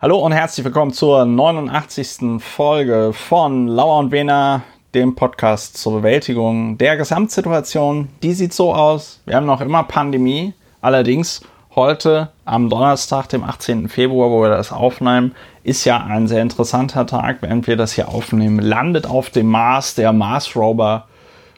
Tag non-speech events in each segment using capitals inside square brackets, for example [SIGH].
Hallo und herzlich willkommen zur 89. Folge von Lauer und Wena, dem Podcast zur Bewältigung der Gesamtsituation. Die sieht so aus. Wir haben noch immer Pandemie. Allerdings heute am Donnerstag, dem 18. Februar, wo wir das aufnehmen, ist ja ein sehr interessanter Tag. Während wir das hier aufnehmen, landet auf dem Mars der Mars Rover,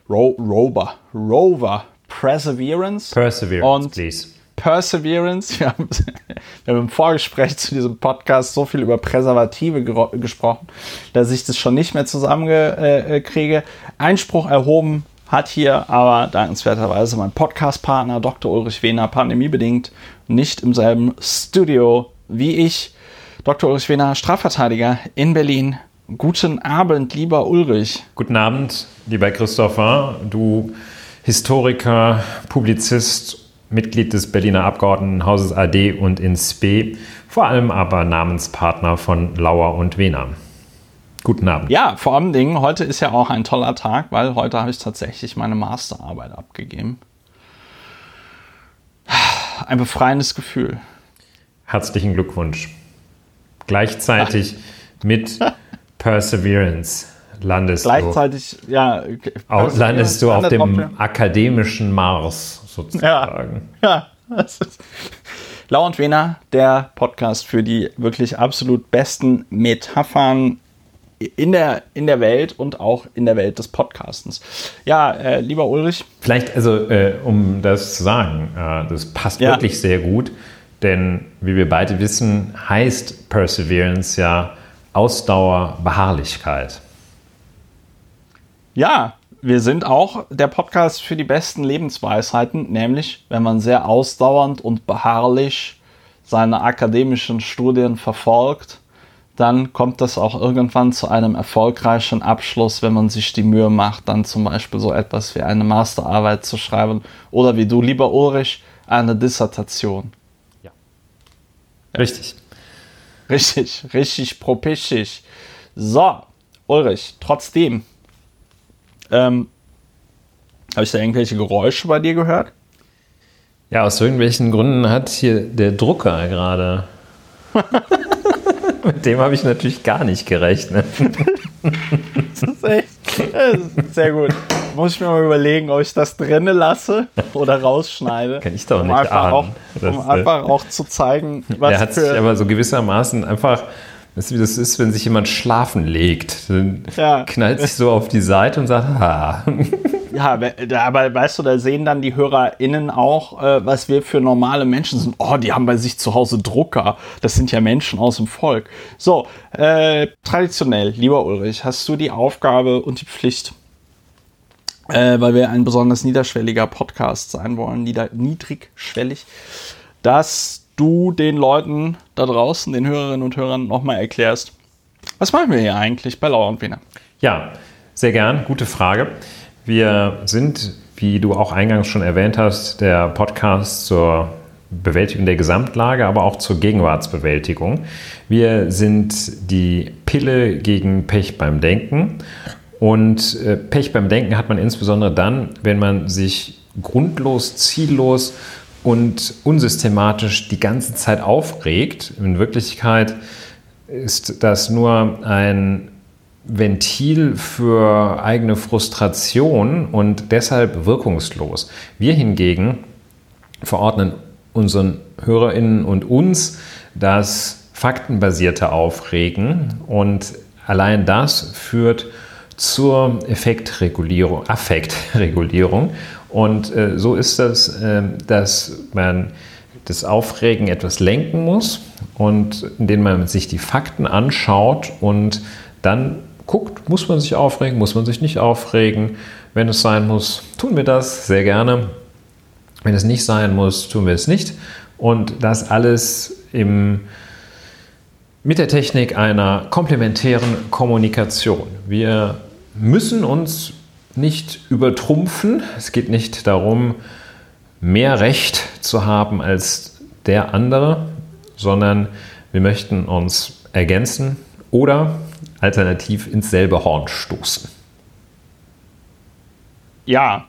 Ro Rover, Rover Perseverance. Perseverance, und please. Perseverance. Wir haben, [LAUGHS] wir haben im Vorgespräch zu diesem Podcast so viel über Präservative gesprochen, dass ich das schon nicht mehr zusammenkriege. Einspruch erhoben hat hier aber dankenswerterweise mein Podcast-Partner Dr. Ulrich Wehner pandemiebedingt nicht im selben Studio wie ich. Dr. Ulrich Wehner, Strafverteidiger in Berlin. Guten Abend, lieber Ulrich. Guten Abend, lieber Christopher. Du Historiker, Publizist Mitglied des Berliner Abgeordnetenhauses AD und in SPE, vor allem aber Namenspartner von Lauer und Wehner. Guten Abend. Ja, vor allem Dingen, heute ist ja auch ein toller Tag, weil heute habe ich tatsächlich meine Masterarbeit abgegeben. Ein befreiendes Gefühl. Herzlichen Glückwunsch. Gleichzeitig mit Perseverance landest Gleichzeitig, du. ja. Auch landest du auf dem akademischen Mars sozusagen. Ja, ja. Lau und Wena, der Podcast für die wirklich absolut besten Metaphern in der, in der Welt und auch in der Welt des Podcastens. Ja, äh, lieber Ulrich. Vielleicht, also, äh, um das zu sagen, äh, das passt ja. wirklich sehr gut, denn wie wir beide wissen, heißt Perseverance ja Ausdauer, Beharrlichkeit. Ja, wir sind auch der Podcast für die besten Lebensweisheiten, nämlich wenn man sehr ausdauernd und beharrlich seine akademischen Studien verfolgt, dann kommt das auch irgendwann zu einem erfolgreichen Abschluss, wenn man sich die Mühe macht, dann zum Beispiel so etwas wie eine Masterarbeit zu schreiben oder wie du, lieber Ulrich, eine Dissertation. Ja. Richtig. Richtig, richtig propistisch. So, Ulrich, trotzdem, ähm, Habe ich da irgendwelche Geräusche bei dir gehört? Ja, aus irgendwelchen Gründen hat hier der Drucker gerade. [LAUGHS] Mit dem habe ich natürlich gar nicht gerechnet. das ist echt das ist sehr gut. Muss ich mir mal überlegen, ob ich das drinnen lasse oder rausschneide. Kann ich doch um nicht einfach ahnen. Auch, um Das, äh, einfach auch zu zeigen, was Er hat sich aber so gewissermaßen einfach, weißt du, wie das ist, wenn sich jemand schlafen legt. Dann Ja. knallt sich so auf die Seite und sagt, ha. Ja, aber weißt du, da sehen dann die HörerInnen auch, äh, was wir für normale Menschen sind. Oh, die haben bei sich zu Hause Drucker. Das sind ja Menschen aus dem Volk. So, äh, traditionell, lieber Ulrich, hast du die Aufgabe und die Pflicht, äh, weil wir ein besonders niederschwelliger Podcast sein wollen, nieder niedrigschwellig, dass du den Leuten da draußen, den Hörerinnen und Hörern, nochmal erklärst, was machen wir hier eigentlich bei Lauer und Wiener? Ja, sehr gern. Gute Frage. Wir sind, wie du auch eingangs schon erwähnt hast, der Podcast zur Bewältigung der Gesamtlage, aber auch zur Gegenwartsbewältigung. Wir sind die Pille gegen Pech beim Denken. Und äh, Pech beim Denken hat man insbesondere dann, wenn man sich grundlos, ziellos und unsystematisch die ganze Zeit aufregt. In Wirklichkeit ist das nur ein Ventil für eigene Frustration und deshalb wirkungslos. Wir hingegen verordnen unseren Hörerinnen und uns das faktenbasierte Aufregen und allein das führt zur Effektregulierung, Affektregulierung. Und äh, so ist das, äh, dass man das Aufregen etwas lenken muss und indem man sich die Fakten anschaut und dann guckt, muss man sich aufregen, muss man sich nicht aufregen. Wenn es sein muss, tun wir das sehr gerne. Wenn es nicht sein muss, tun wir es nicht. Und das alles im, mit der Technik einer komplementären Kommunikation. Wir müssen uns nicht übertrumpfen. Es geht nicht darum, mehr Recht zu haben als der andere, sondern wir möchten uns ergänzen oder alternativ ins selbe Horn stoßen. Ja,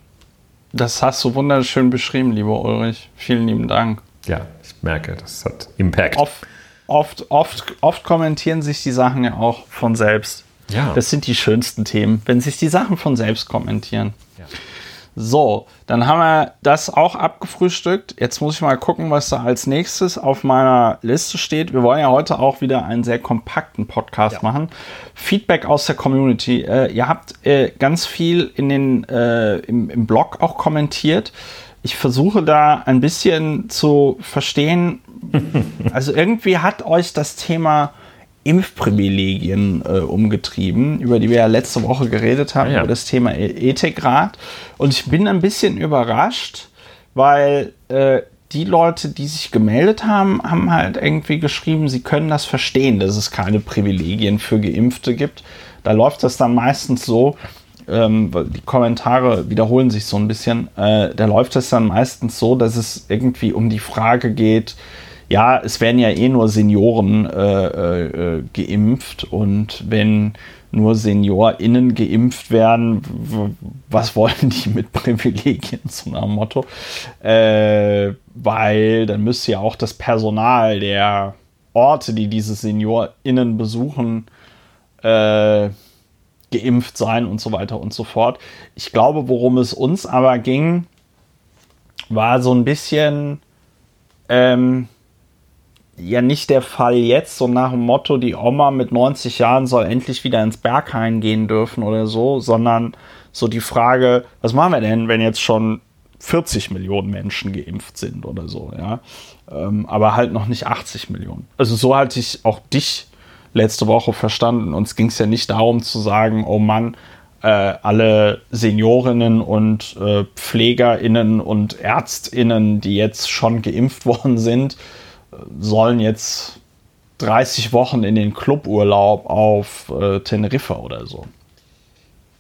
das hast du wunderschön beschrieben, lieber Ulrich. Vielen lieben Dank. Ja, ich merke, das hat Impact. Auf, oft, oft, oft kommentieren sich die Sachen ja auch von selbst. Ja. Das sind die schönsten Themen, wenn sich die Sachen von selbst kommentieren. Ja. So, dann haben wir das auch abgefrühstückt. Jetzt muss ich mal gucken, was da als nächstes auf meiner Liste steht. Wir wollen ja heute auch wieder einen sehr kompakten Podcast Ja. machen. Feedback aus der Community. Äh, ihr habt äh, ganz viel in den, äh, im, im Blog auch kommentiert. Ich versuche da ein bisschen zu verstehen. [LAUGHS] also irgendwie hat euch das Thema Impfprivilegien äh, umgetrieben, über die wir ja letzte Woche geredet haben, Ah, ja. über das Thema E- Ethikrat. Und ich bin ein bisschen überrascht, weil äh, die Leute, die sich gemeldet haben, haben halt irgendwie geschrieben, sie können das verstehen, dass es keine Privilegien für Geimpfte gibt. Da läuft das dann meistens so, ähm, weil die Kommentare wiederholen sich so ein bisschen, äh, da läuft es dann meistens so, dass es irgendwie um die Frage geht, ja, es werden ja eh nur Senioren äh, äh, äh, geimpft und wenn nur SeniorInnen geimpft werden, was wollen die mit Privilegien, so nach dem Motto? Äh, weil dann müsste ja auch das Personal der Orte, die diese SeniorInnen besuchen, äh, geimpft sein und so weiter und so fort. Ich glaube, worum es uns aber ging, war so ein bisschen ähm, ja nicht der Fall jetzt, so nach dem Motto, die Oma mit 90 Jahren soll endlich wieder ins Berghain gehen dürfen oder so, sondern so die Frage, was machen wir denn, wenn jetzt schon 40 Millionen Menschen geimpft sind oder so, ja. Ähm, aber halt noch nicht 80 Millionen. Also so hatte ich auch dich letzte Woche verstanden. Uns ging es ja nicht darum zu sagen, oh Mann, äh, alle Seniorinnen und äh, PflegerInnen und ÄrztInnen, die jetzt schon geimpft [LAUGHS] worden sind, sollen jetzt 30 Wochen in den Cluburlaub auf äh, Teneriffa oder so.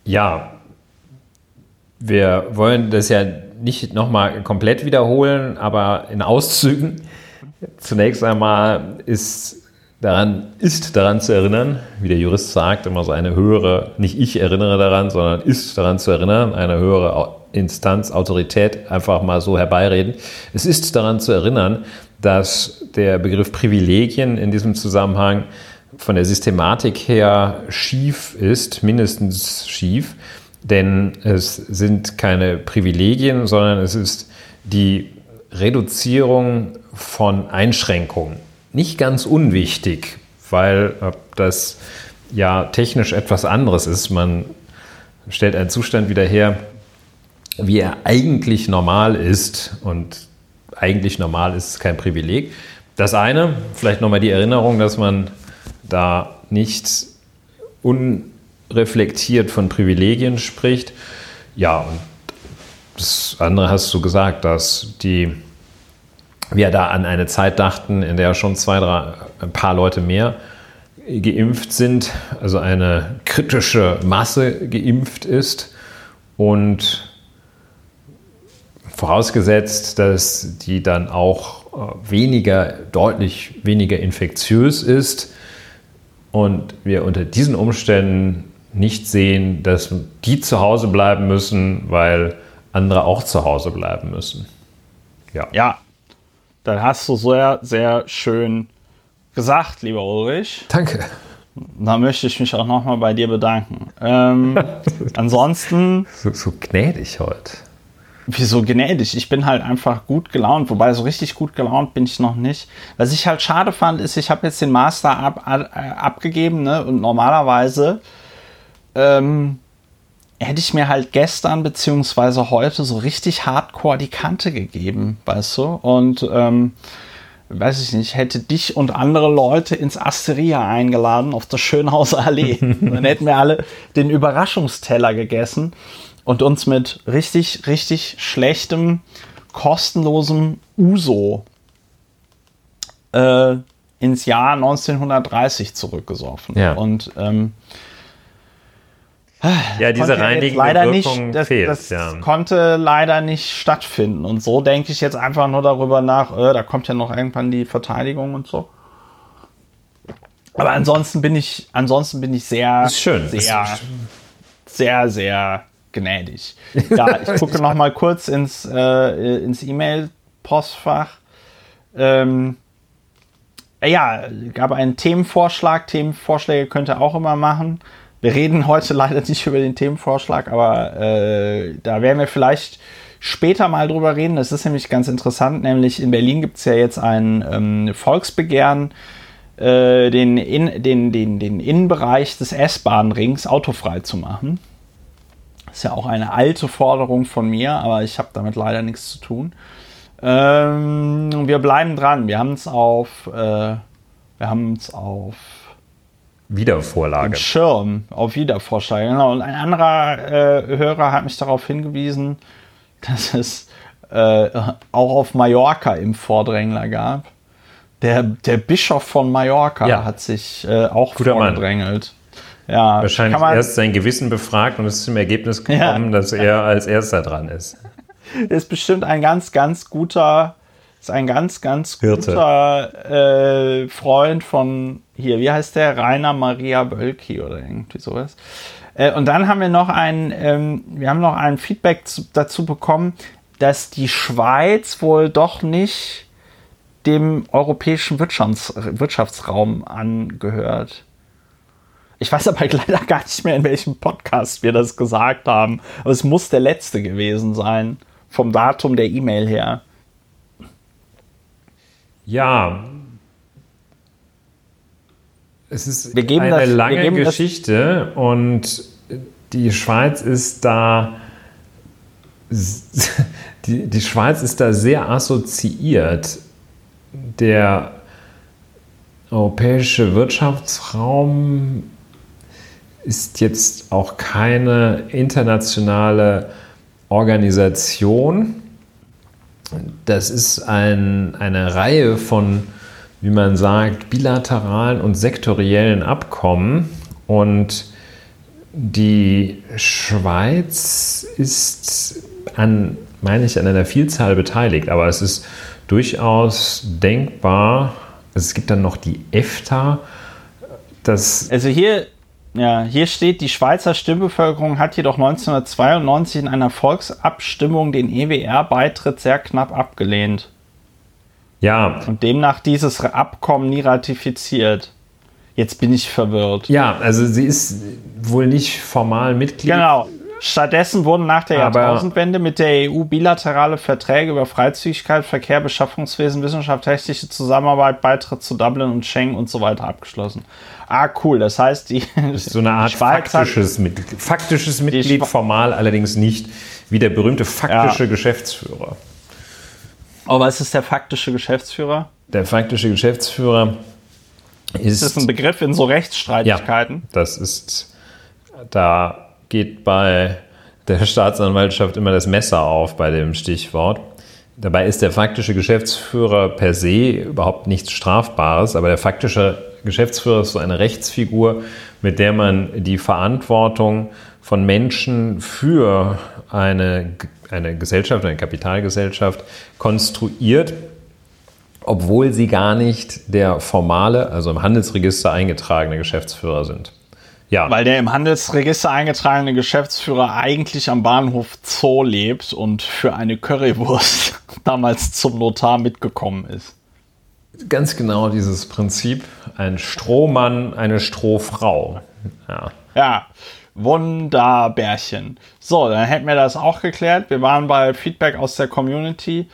Ja, wir wollen das ja nicht nochmal komplett wiederholen, aber in Auszügen. Zunächst einmal ist daran, ist daran zu erinnern, wie der Jurist sagt, immer so eine höhere, nicht ich erinnere daran, sondern ist daran zu erinnern, eine höhere Instanz, Autorität einfach mal so herbeireden. Es ist daran zu erinnern, dass der Begriff Privilegien in diesem Zusammenhang von der Systematik her schief ist, mindestens schief, denn es sind keine Privilegien, sondern es ist die Reduzierung von Einschränkungen. Nicht ganz unwichtig, weil das ja technisch etwas anderes ist. Man stellt einen Zustand wieder her, wie er eigentlich normal ist. Und eigentlich normal ist kein Privileg. Das eine, vielleicht nochmal die Erinnerung, dass man da nicht unreflektiert von Privilegien spricht. Ja, und das andere hast du gesagt, dass die wir da an eine Zeit dachten, in der schon zwei, drei, ein paar Leute mehr geimpft sind, also eine kritische Masse geimpft ist und vorausgesetzt, dass die dann auch äh, weniger, deutlich weniger infektiös ist und wir unter diesen Umständen nicht sehen, dass die zu Hause bleiben müssen, weil andere auch zu Hause bleiben müssen. Ja. Ja, dann hast du sehr, sehr schön gesagt, lieber Ulrich. Danke. Da möchte ich mich auch nochmal bei dir bedanken. Ähm, [LAUGHS] ansonsten, So, so gnädig heute. Wieso gnädig? Ich bin halt einfach gut gelaunt, wobei so richtig gut gelaunt bin ich noch nicht. Was ich halt schade fand, ist, ich habe jetzt den Master ab, ab, äh, abgegeben, ne? Und normalerweise ähm, hätte ich mir halt gestern beziehungsweise heute so richtig hardcore die Kante gegeben, weißt du? Und ähm, weiß ich nicht, hätte dich und andere Leute ins Asteria eingeladen auf der Schönhauser Allee. [LAUGHS] Dann hätten wir alle den Überraschungsteller gegessen und uns mit richtig, richtig schlechtem, kostenlosem Uso äh, ins Jahr 1930 zurückgesoffen. Ja. Und ähm, Ja, diese konnte jetzt reinigende leider Wirkung nicht, das, fehlt. das ja. konnte leider nicht stattfinden. Und so denke ich jetzt einfach nur darüber nach, äh, da kommt ja noch irgendwann die Verteidigung und so. Aber ansonsten bin ich, ansonsten bin ich sehr, sehr, Ist- sehr, sehr gnädig. Ja, ich [LAUGHS] gucke noch mal kurz ins, äh, ins E-Mail-Postfach. Ähm, ja, gab einen Themenvorschlag. Themenvorschläge könnt ihr auch immer machen. Wir reden heute [LAUGHS] leider nicht über den Themenvorschlag, aber äh, da werden wir vielleicht später mal drüber reden. Das ist nämlich ganz interessant. Nämlich in Berlin gibt es ja jetzt ein ähm, Volksbegehren, äh, den, in, den, den, den Innenbereich des S-Bahn-Rings autofrei zu machen. Das ist ja auch eine alte Forderung von mir, aber ich habe damit leider nichts zu tun. Ähm, wir bleiben dran. Wir haben es auf, äh, wir haben es auf Wiedervorlage. Schirm, auf Wiedervorlage. Genau. Und ein anderer äh, Hörer hat mich darauf hingewiesen, dass es äh, auch auf Mallorca im Vordrängler gab. Der, der Bischof von Mallorca ja. hat sich äh, auch Guter vorgedrängelt. Mann. Ja, Wahrscheinlich erst sein Gewissen befragt und ist zum Ergebnis gekommen, ja. dass er als erster dran ist. [LAUGHS] Ist bestimmt ein ganz, ganz guter, ist ein ganz, ganz Hirte. guter äh, Freund von hier, wie heißt der? Rainer Maria Bölki oder irgendwie sowas. Äh, und dann haben wir noch ein, ähm, wir haben noch ein Feedback zu, dazu bekommen, dass die Schweiz wohl doch nicht dem europäischen Wirtschafts Wirtschaftsraum angehört. Ich weiß aber [LAUGHS] leider gar nicht mehr, in welchem Podcast wir das gesagt haben. Aber es muss der letzte gewesen sein. Vom Datum der E-Mail her. Ja. Es ist eine das, lange Geschichte und die Schweiz ist da. [LAUGHS] Die, die Schweiz ist da sehr assoziiert der europäische Wirtschaftsraum ist jetzt auch keine internationale Organisation. Das ist ein, eine Reihe von, wie man sagt, bilateralen und sektoriellen Abkommen. Und die Schweiz ist an, meine ich, an einer Vielzahl beteiligt. Aber es ist durchaus denkbar, es gibt dann noch die EFTA. Das also hier, ja, hier steht, die Schweizer Stimmbevölkerung hat jedoch 1992 in einer Volksabstimmung den EWR-Beitritt sehr knapp abgelehnt. Ja. Und demnach dieses Abkommen nie ratifiziert. Jetzt bin ich verwirrt. Ja, also sie ist wohl nicht formal Mitglied. Genau. Stattdessen wurden nach der Aber Jahrtausendwende mit der EU bilaterale Verträge über Freizügigkeit, Verkehr, Beschaffungswesen, Wissenschaft, technische Zusammenarbeit, Beitritt zu Dublin und Schengen und so weiter abgeschlossen. Ah, cool. Das heißt, die. Das so eine Art faktisches Mitglied. Faktisches Mitglied, formal allerdings nicht, wie der berühmte faktische ja. Geschäftsführer. Oh, was ist der faktische Geschäftsführer? Der faktische Geschäftsführer ist. Ist das ein Begriff in so Rechtsstreitigkeiten? Ja, das ist. Da geht bei der [LAUGHS] Staatsanwaltschaft immer das Messer auf bei dem Stichwort. Dabei ist der faktische Geschäftsführer per se überhaupt nichts Strafbares, aber der faktische Geschäftsführer ist so eine Rechtsfigur, mit der man die Verantwortung von Menschen für eine, eine Gesellschaft, eine Kapitalgesellschaft konstruiert, obwohl sie gar nicht der formale, also im Handelsregister eingetragene Geschäftsführer sind. Ja. Weil der im Handelsregister eingetragene Geschäftsführer eigentlich am Bahnhof Zoo lebt und für eine Currywurst [LAUGHS] damals zum Notar mitgekommen ist. Ganz genau dieses Prinzip. Ein Strohmann, eine Strohfrau. Ja. Ja. Wunderbärchen. So, dann hätten wir das auch geklärt. Wir waren bei Feedback aus der Community.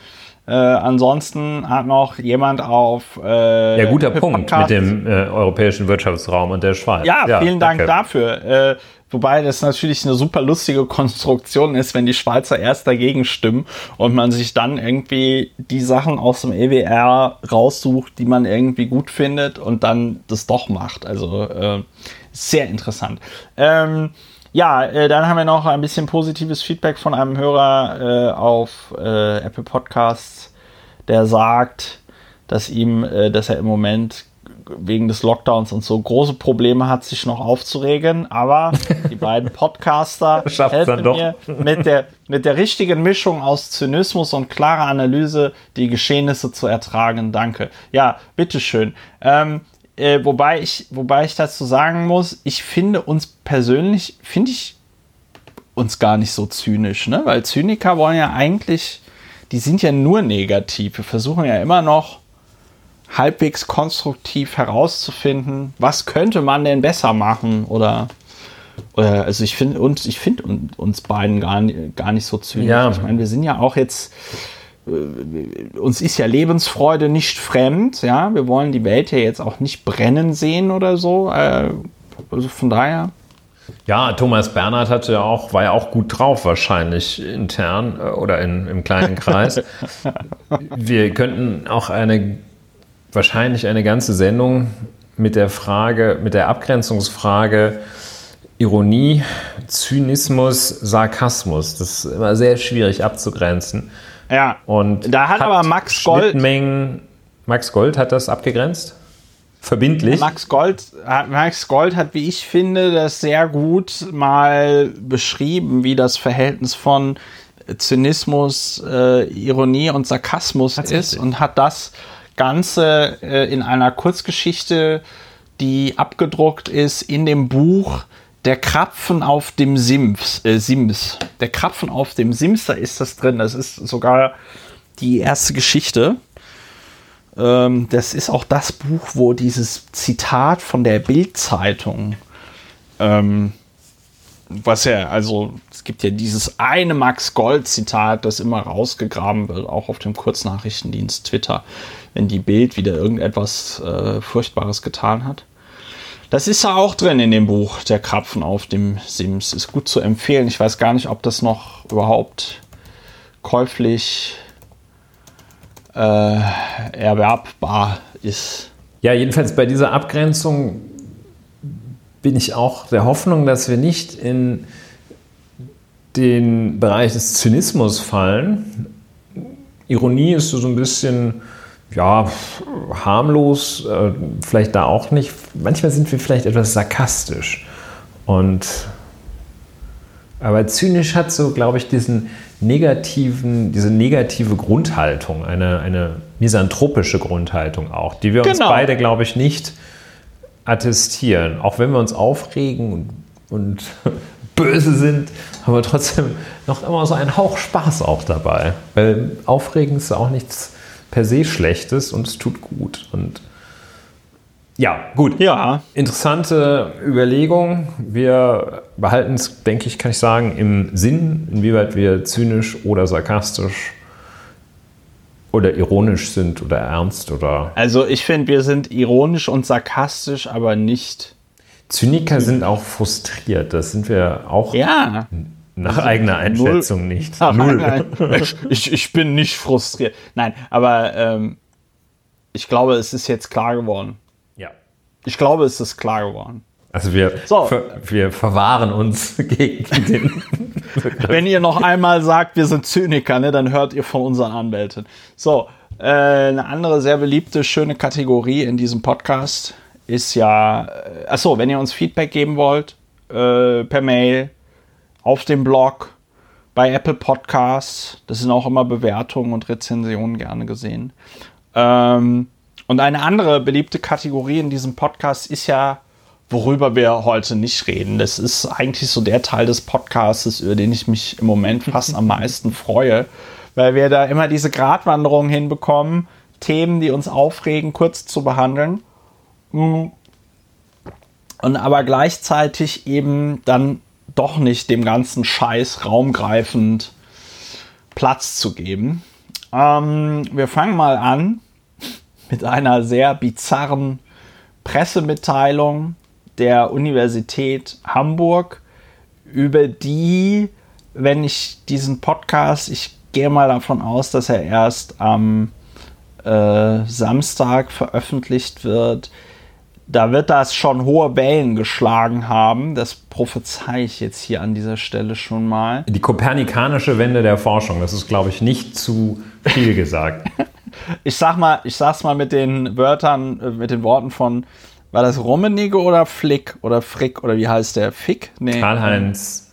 Äh, ansonsten hat noch jemand auf. Äh, ja, guter Punkt mit dem äh, europäischen Wirtschaftsraum und der Schweiz. Ja, ja vielen Dank dafür. Äh, wobei das natürlich eine super lustige Konstruktion ist, wenn die Schweizer erst dagegen stimmen und man sich dann irgendwie die Sachen aus dem EWR raussucht, die man irgendwie gut findet und dann das doch macht. Also äh, sehr interessant. Ähm, ja, äh, dann haben wir noch ein bisschen positives Feedback von einem Hörer äh, auf äh, Apple Podcasts, der sagt, dass ihm, äh, dass er im Moment wegen des Lockdowns und so große Probleme hat, sich noch aufzuregen. Aber die [LAUGHS] beiden Podcaster helfen mir mit der, mit der richtigen Mischung aus Zynismus und klarer Analyse die Geschehnisse zu ertragen. Danke. Ja, bitteschön. Ähm, äh, wobei, ich, wobei ich dazu sagen muss, ich finde uns persönlich, finde ich uns gar nicht so zynisch, ne? Weil Zyniker wollen ja eigentlich, die sind ja nur negativ. Wir versuchen ja immer noch halbwegs konstruktiv herauszufinden, was könnte man denn besser machen oder oder also ich finde uns ich finde uns beiden gar, gar nicht so zynisch. Ja. Ich meine, wir sind ja auch jetzt uns ist ja Lebensfreude nicht fremd, ja. Wir wollen die Welt ja jetzt auch nicht brennen sehen oder so. Äh, also von daher. Ja, Thomas Bernhard hatte ja auch, war ja auch gut drauf, wahrscheinlich intern äh, oder in, im kleinen Kreis. [LAUGHS] Wir könnten auch eine, wahrscheinlich eine ganze Sendung mit der Frage, mit der Abgrenzungsfrage Ironie, Zynismus, Sarkasmus. Das ist immer sehr schwierig abzugrenzen. Ja. Und da hat, hat aber Max Gold. Max Gold hat das abgegrenzt? Verbindlich? Max Gold, Max Gold hat, wie ich finde, das sehr gut mal beschrieben, wie das Verhältnis von Zynismus, äh, Ironie und Sarkasmus ist und hat das Ganze äh, in einer Kurzgeschichte, die abgedruckt ist in dem Buch der Krapfen auf dem Sims, äh, Sims. Der Krapfen auf dem Sims, da ist das drin. Das ist sogar die erste Geschichte. Ähm, das ist auch das Buch, wo dieses Zitat von der Bild-Zeitung, ähm, was ja, also es gibt ja dieses eine Max Gold-Zitat, das immer rausgegraben wird, auch auf dem Kurznachrichtendienst Twitter, wenn die Bild wieder irgendetwas äh, Furchtbares getan hat. Das ist ja auch drin in dem Buch, der Krapfen auf dem Sims. Ist gut zu empfehlen. Ich weiß gar nicht, ob das noch überhaupt käuflich äh, erwerbbar ist. Ja, jedenfalls bei dieser Abgrenzung bin ich auch der Hoffnung, dass wir nicht in den Bereich des Zynismus fallen. Ironie ist so ein bisschen ja, harmlos, äh, vielleicht da auch nicht. Manchmal sind wir vielleicht etwas sarkastisch. Und aber zynisch hat so, glaube ich, diesen negativen, diese negative Grundhaltung, eine, eine misanthropische Grundhaltung auch, die wir genau. uns beide, glaube ich, nicht attestieren. Auch wenn wir uns aufregen und, und [LAUGHS] böse sind, haben wir trotzdem noch immer so einen Hauch Spaß auch dabei. Weil Aufregen ist auch nichts per se Schlechtes und es tut gut. Und ja, gut. Ja. Interessante Überlegung. Wir behalten es, denke ich, kann ich sagen, im Sinn, inwieweit wir zynisch oder sarkastisch oder ironisch sind oder ernst oder. Also ich finde, wir sind ironisch und sarkastisch, aber nicht. Zyniker sind auch frustriert. Das sind wir auch. Ja. Nach also eigener Einschätzung null, nicht. Null. ich, ich bin nicht frustriert. Nein, aber ähm, ich glaube, es ist jetzt klar geworden. Ja. Ich glaube, es ist klar geworden. Also wir, so. ver, wir verwahren uns [LAUGHS] gegen den. Wenn ihr noch einmal sagt, wir sind Zyniker, ne, dann hört ihr von unseren Anwälten. So, äh, eine andere sehr beliebte, schöne Kategorie in diesem Podcast ist ja, äh, achso, wenn ihr uns Feedback geben wollt, äh, per Mail, auf dem Blog, bei Apple Podcasts. Das sind auch immer Bewertungen und Rezensionen gerne gesehen. Ähm, und eine andere beliebte Kategorie in diesem Podcast ist ja, worüber wir heute nicht reden. Das ist eigentlich so der Teil des Podcasts, über den ich mich im Moment fast am meisten freue, weil wir da immer diese Gratwanderung hinbekommen, Themen, die uns aufregen, kurz zu behandeln. Und aber gleichzeitig eben dann doch nicht dem ganzen Scheiß raumgreifend Platz zu geben. Ähm, wir fangen mal an mit einer sehr bizarren Pressemitteilung der Universität Hamburg, über die, wenn ich diesen Podcast, ich gehe mal davon aus, dass er erst am äh, Samstag veröffentlicht wird, da wird das schon hohe Wellen geschlagen haben. Das prophezei ich jetzt hier an dieser Stelle schon mal. Die kopernikanische Wende der Forschung, das ist, glaube ich, nicht zu viel gesagt. [LAUGHS] ich sag mal, ich sag's mal mit den Wörtern, äh, mit den Worten von, war das Rummenigge oder Flick oder Frick oder wie heißt der? Fick? Nee. Karl-Heinz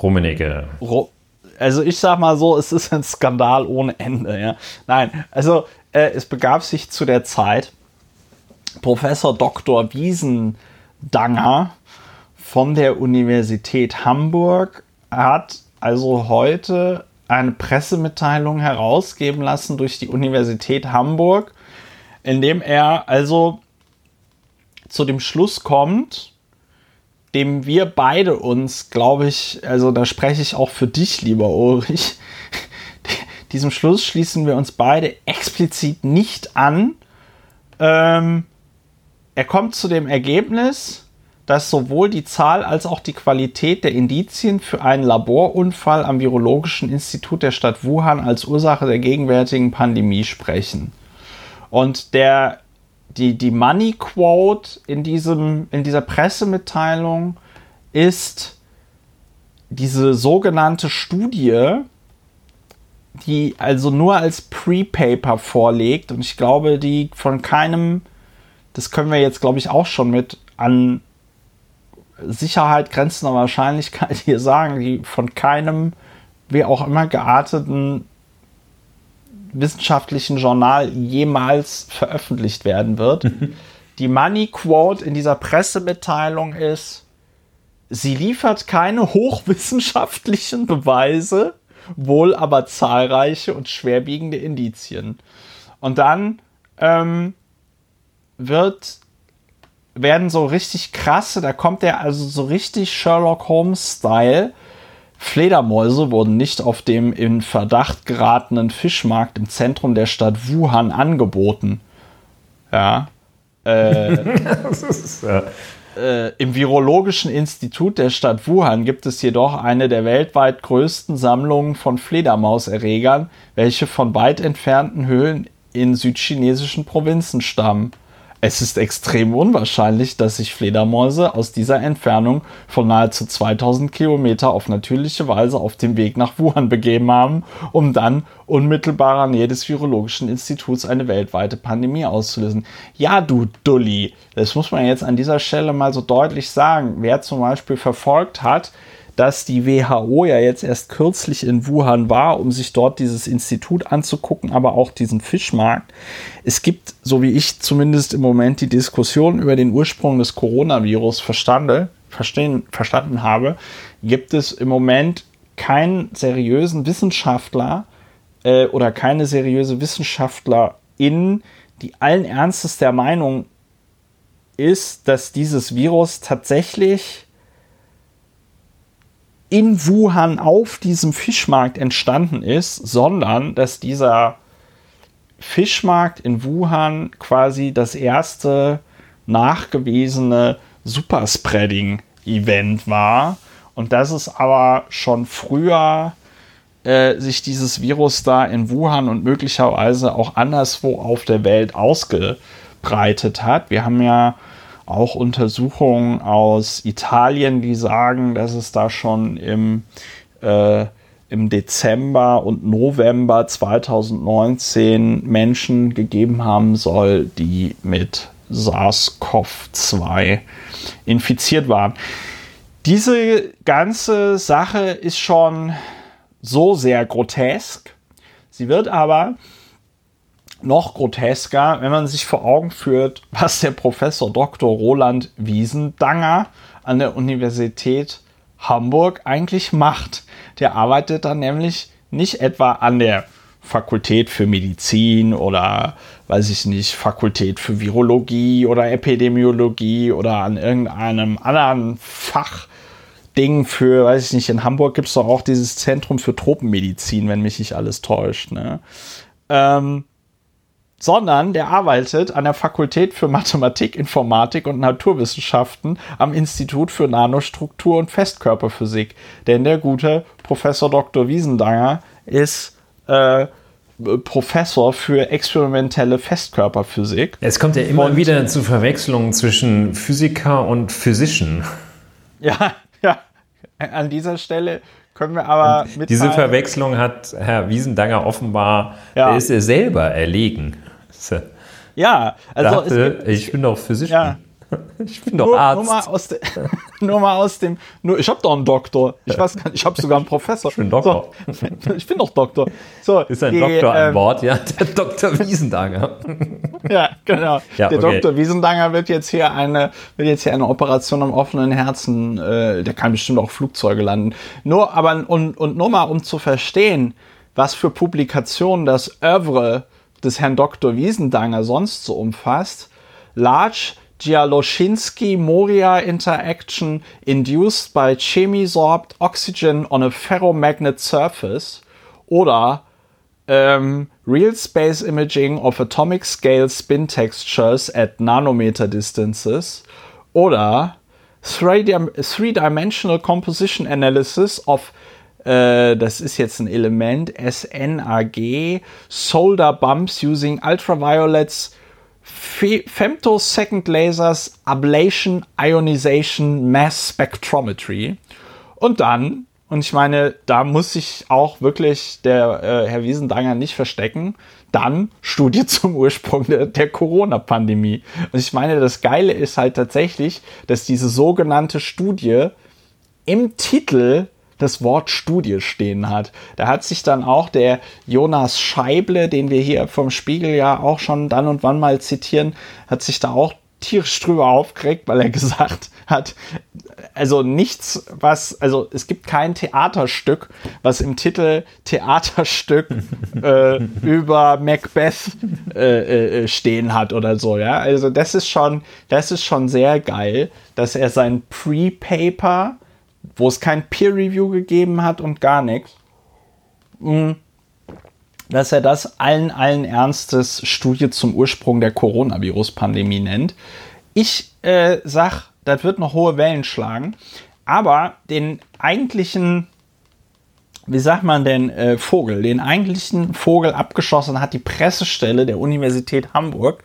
Rummenigge. Ro also ich sag mal so, es ist ein Skandal ohne Ende. Ja? Nein, also äh, es begab sich zu der Zeit, Professor Dr. Wiesendanger von der Universität Hamburg hat also heute eine Pressemitteilung herausgeben lassen durch die Universität Hamburg, indem er also zu dem Schluss kommt, dem wir beide uns, glaube ich, also da spreche ich auch für dich, lieber Ulrich, [LAUGHS] diesem Schluss schließen wir uns beide explizit nicht an. Ähm, er kommt zu dem Ergebnis, dass sowohl die Zahl als auch die Qualität der Indizien für einen Laborunfall am Virologischen Institut der Stadt Wuhan als Ursache der gegenwärtigen Pandemie sprechen. Und der, die, die Money Quote in, diesem, in dieser Pressemitteilung ist diese sogenannte Studie, die also nur als Pre-Paper vorlegt und ich glaube, die von keinem, das können wir jetzt glaube ich auch schon mit an Sicherheit grenzender Wahrscheinlichkeit hier sagen, die von keinem, wie auch immer gearteten wissenschaftlichen Journal jemals veröffentlicht werden wird. [LAUGHS] die Money Quote in dieser Pressemitteilung ist, sie liefert keine hochwissenschaftlichen Beweise, wohl aber zahlreiche und schwerwiegende Indizien. Und dann ähm, wird werden so richtig krasse, da kommt er also so richtig Sherlock Holmes-Style. Fledermäuse wurden nicht auf dem in Verdacht geratenen Fischmarkt im Zentrum der Stadt Wuhan angeboten. Ja. Äh, [LAUGHS] ist, äh, äh, Im Virologischen Institut der Stadt Wuhan gibt es jedoch eine der weltweit größten Sammlungen von Fledermauserregern, welche von weit entfernten Höhlen in südchinesischen Provinzen stammen. Es ist extrem unwahrscheinlich, dass sich Fledermäuse aus dieser Entfernung von nahezu 2000 Kilometer auf natürliche Weise auf den Weg nach Wuhan begeben haben, um dann unmittelbarer Nähe des Virologischen Instituts eine weltweite Pandemie auszulösen. Ja, du Dulli, das muss man jetzt an dieser Stelle mal so deutlich sagen. Wer zum Beispiel verfolgt hat, dass die WHO ja jetzt erst kürzlich in Wuhan war, um sich dort dieses Institut anzugucken, aber auch diesen Fischmarkt. Es gibt, so wie ich zumindest im Moment die Diskussion über den Ursprung des Coronavirus verstande, verstehen, verstanden habe, gibt es im Moment keinen seriösen Wissenschaftler äh, oder keine seriöse Wissenschaftlerin, die allen Ernstes der Meinung ist, dass dieses Virus tatsächlich in Wuhan auf diesem Fischmarkt entstanden ist, sondern dass dieser Fischmarkt in Wuhan quasi das erste nachgewiesene Superspreading-Event war und dass es aber schon früher äh, sich dieses Virus da in Wuhan und möglicherweise auch anderswo auf der Welt ausgebreitet hat. Wir haben ja auch Untersuchungen aus Italien, die sagen, dass es da schon im, äh, im Dezember und November 2019 Menschen gegeben haben soll, die mit SARS-CoV-2 infiziert waren. Diese ganze Sache ist schon so sehr grotesk. Sie wird aber noch grotesker, wenn man sich vor Augen führt, was der Professor Dr. Roland Wiesendanger an der Universität Hamburg eigentlich macht. Der arbeitet dann nämlich nicht etwa an der Fakultät für Medizin oder weiß ich nicht, Fakultät für Virologie oder Epidemiologie oder an irgendeinem anderen Fachding für, weiß ich nicht, in Hamburg gibt es doch auch dieses Zentrum für Tropenmedizin, wenn mich nicht alles täuscht. Ne? Ähm, sondern der arbeitet an der Fakultät für Mathematik, Informatik und Naturwissenschaften am Institut für Nanostruktur und Festkörperphysik. Denn der gute Professor Dr. Wiesendanger ist äh, Professor für experimentelle Festkörperphysik. Es kommt ja immer und, wieder zu Verwechslungen zwischen Physiker und Physician. Ja, [LAUGHS] ja. An dieser Stelle können wir aber mit Diese Verwechslung hat Herr Wiesendanger offenbar, ja. ist er selber erlegen. Ja, also dachte, ich bin doch Physician. Ja. [LAUGHS] Ich bin doch nur, Arzt. Nur mal aus, de, [LAUGHS] nur mal aus dem. Nur, ich habe doch einen Doktor. Ich weiß gar nicht, ich habe sogar einen Professor. Ich bin Doktor. So, [LAUGHS] ich bin doch Doktor. So, ist ein die, Doktor ähm, an Bord, ja? Der Doktor Wiesendanger. ja, genau. Ja, der okay. Doktor Wiesendanger wird jetzt hier eine, wird jetzt hier eine Operation am offenen Herzen. Äh, der kann bestimmt auch Flugzeuge landen. Nur, aber und, und nur mal um zu verstehen, was für Publikationen das Oeuvre des Herrn Dr. Wiesendanger sonst so umfasst. Large Gialoshinsky-Moria interaction induced by chemisorbed oxygen on a ferromagnet surface oder ähm, Real Space Imaging of Atomic Scale Spin Textures at Nanometer Distances oder Three-Dimensional Composition Analysis of äh, das ist jetzt ein Element, SNAG, Solder Bumps using Ultraviolets, Femtosecond Lasers, Ablation, Ionization, Mass Spectrometry. Und dann, und ich meine, da muss sich auch wirklich der äh, Herr Wiesendanger nicht verstecken, dann Studie [LAUGHS] zum Ursprung der, der Corona-Pandemie. Und ich meine, das Geile ist halt tatsächlich, dass diese sogenannte Studie im Titel das Wort Studie stehen hat. Da hat sich dann auch der Jonas Scheible, den wir hier vom Spiegel ja auch schon dann und wann mal zitieren, hat sich da auch tierisch drüber aufgeregt, weil er [LAUGHS] gesagt hat, also nichts, was, also es gibt kein Theaterstück, was im Titel Theaterstück [LAUGHS] äh, über Macbeth äh, äh, stehen hat oder so, ja. Also das ist schon, das ist schon sehr geil, dass er sein Pre-Paper wo es kein Peer Review gegeben hat und gar nichts, mm, dass er das allen, allen Ernstes Studie zum Ursprung der Coronavirus-Pandemie nennt. Ich äh, sag, das wird noch hohe Wellen schlagen, aber den eigentlichen, wie sagt man denn, äh, Vogel, den eigentlichen Vogel abgeschossen hat die Pressestelle der Universität Hamburg.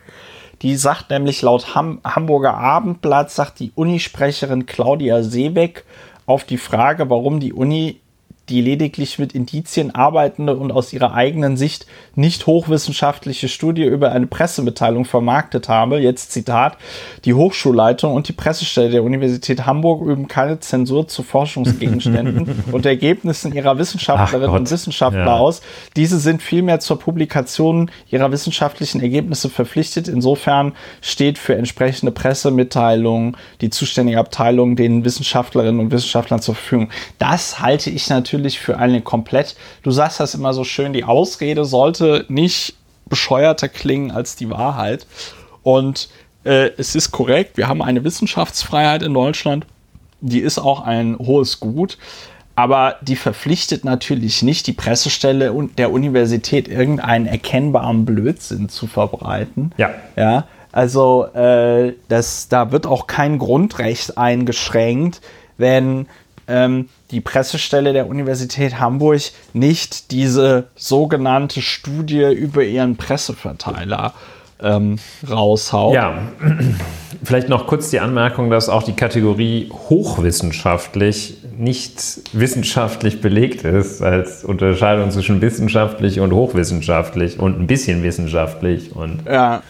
Die sagt nämlich laut Ham Hamburger Abendblatt, sagt die Unisprecherin Claudia Seebeck, auf die Frage, warum die Uni die lediglich mit Indizien arbeitende und aus ihrer eigenen Sicht nicht hochwissenschaftliche Studie über eine Pressemitteilung vermarktet habe. Jetzt Zitat, die Hochschulleitung und die Pressestelle der Universität Hamburg üben keine Zensur zu Forschungsgegenständen [LAUGHS] und Ergebnissen ihrer Wissenschaftlerinnen und Wissenschaftler ja. aus. Diese sind vielmehr zur Publikation ihrer wissenschaftlichen Ergebnisse verpflichtet. Insofern steht für entsprechende Pressemitteilungen die zuständige Abteilung den Wissenschaftlerinnen und Wissenschaftlern zur Verfügung. Das halte ich natürlich natürlich für eine komplett, du sagst das immer so schön, die Ausrede sollte nicht bescheuerter klingen als die Wahrheit. Und äh, es ist korrekt, wir haben eine Wissenschaftsfreiheit in Deutschland, die ist auch ein hohes Gut. Aber die verpflichtet natürlich nicht die Pressestelle und der Universität irgendeinen erkennbaren Blödsinn zu verbreiten. Ja. Ja. Also äh, das, da wird auch kein Grundrecht eingeschränkt, wenn ähm, die Pressestelle der Universität Hamburg nicht diese sogenannte Studie über ihren Presseverteiler ähm, raushaut. Ja, [CLEARS THROAT] vielleicht noch kurz die Anmerkung, dass auch die Kategorie hochwissenschaftlich nicht wissenschaftlich belegt ist, als Unterscheidung zwischen wissenschaftlich und hochwissenschaftlich und ein bisschen wissenschaftlich und, ja.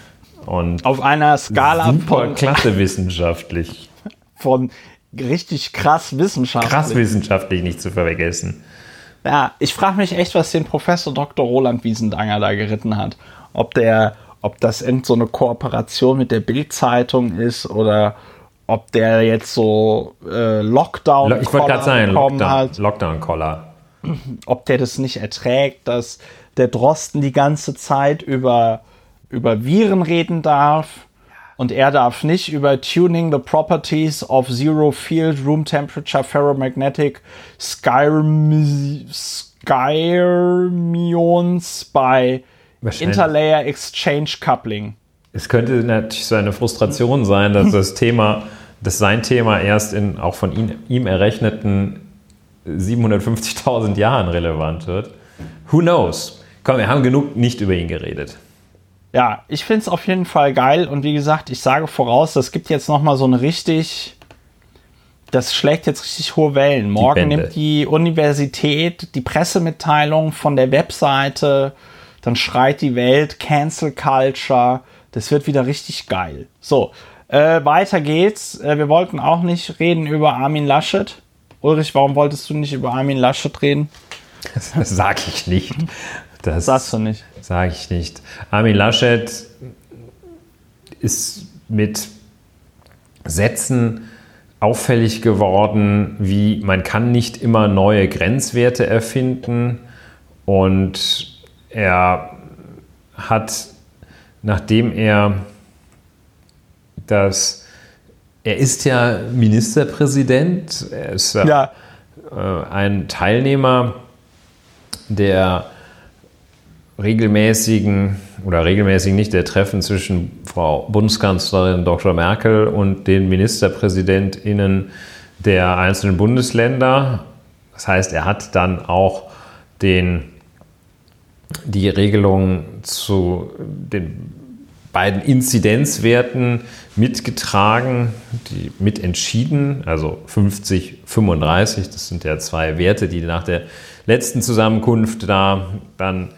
und auf einer Skala super von klasse wissenschaftlich. [LAUGHS] Von richtig krass wissenschaftlich. Krass wissenschaftlich nicht zu vergessen. Ja, ich frage mich echt, was den Professor Dr. Roland Wiesendanger da geritten hat. Ob der, ob das irgend so eine Kooperation mit der Bild-Zeitung ist oder ob der jetzt so äh, Lockdown Ich wollte gerade sagen, Lockdown, Lockdown-Collar. Ob der das nicht erträgt, dass der Drosten die ganze Zeit über, über Viren reden darf und er darf nicht über Tuning the Properties of Zero Field Room Temperature Ferromagnetic Skyrmions bei Interlayer Exchange Coupling. Es könnte natürlich so eine Frustration sein, dass das Thema, dass sein Thema erst in auch von ihm, ihm errechneten 750.000 Jahren relevant wird. Who knows? Komm, wir haben genug nicht über ihn geredet ja, ich finde es auf jeden Fall geil und wie gesagt, ich sage voraus, das gibt jetzt nochmal so eine richtig, das schlägt jetzt richtig hohe Wellen. Morgen die nimmt die Universität die Pressemitteilung von der Webseite, dann schreit die Welt Cancel Culture, das wird wieder richtig geil. So, äh, weiter geht's. Äh, wir wollten auch nicht reden über Armin Laschet. Ulrich, warum wolltest du nicht über Armin Laschet reden? [LAUGHS] Das sag ich nicht. Das sagst du nicht. Sage ich nicht. Armin Laschet ist mit Sätzen auffällig geworden, wie man kann nicht immer neue Grenzwerte erfinden und er hat, nachdem er das, er ist ja Ministerpräsident, er ist ja. Äh, ein Teilnehmer der regelmäßigen oder regelmäßig nicht der Treffen zwischen Frau Bundeskanzlerin Dr. Merkel und den Ministerpräsidentinnen der einzelnen Bundesländer. Das heißt, er hat dann auch den, die Regelung zu den beiden Inzidenzwerten mitgetragen, die mitentschieden, also 50, 35, das sind ja zwei Werte, die nach der letzten Zusammenkunft da dann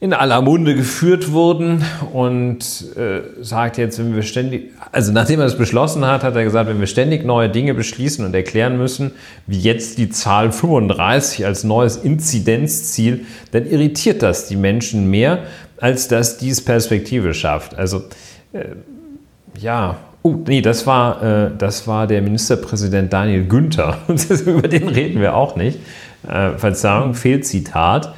in aller Munde geführt wurden und äh, sagt jetzt, wenn wir ständig, also nachdem er es beschlossen hat, hat er gesagt, wenn wir ständig neue Dinge beschließen und erklären müssen, wie jetzt die Zahl 35 als neues Inzidenzziel, dann irritiert das die Menschen mehr, als dass dies Perspektive schafft. Also äh, ja, Oh, nee, das war, äh, das war der Ministerpräsident Daniel Günther. [LAUGHS] Über den reden wir auch nicht. Äh, Verzeihung, Fehlzitat.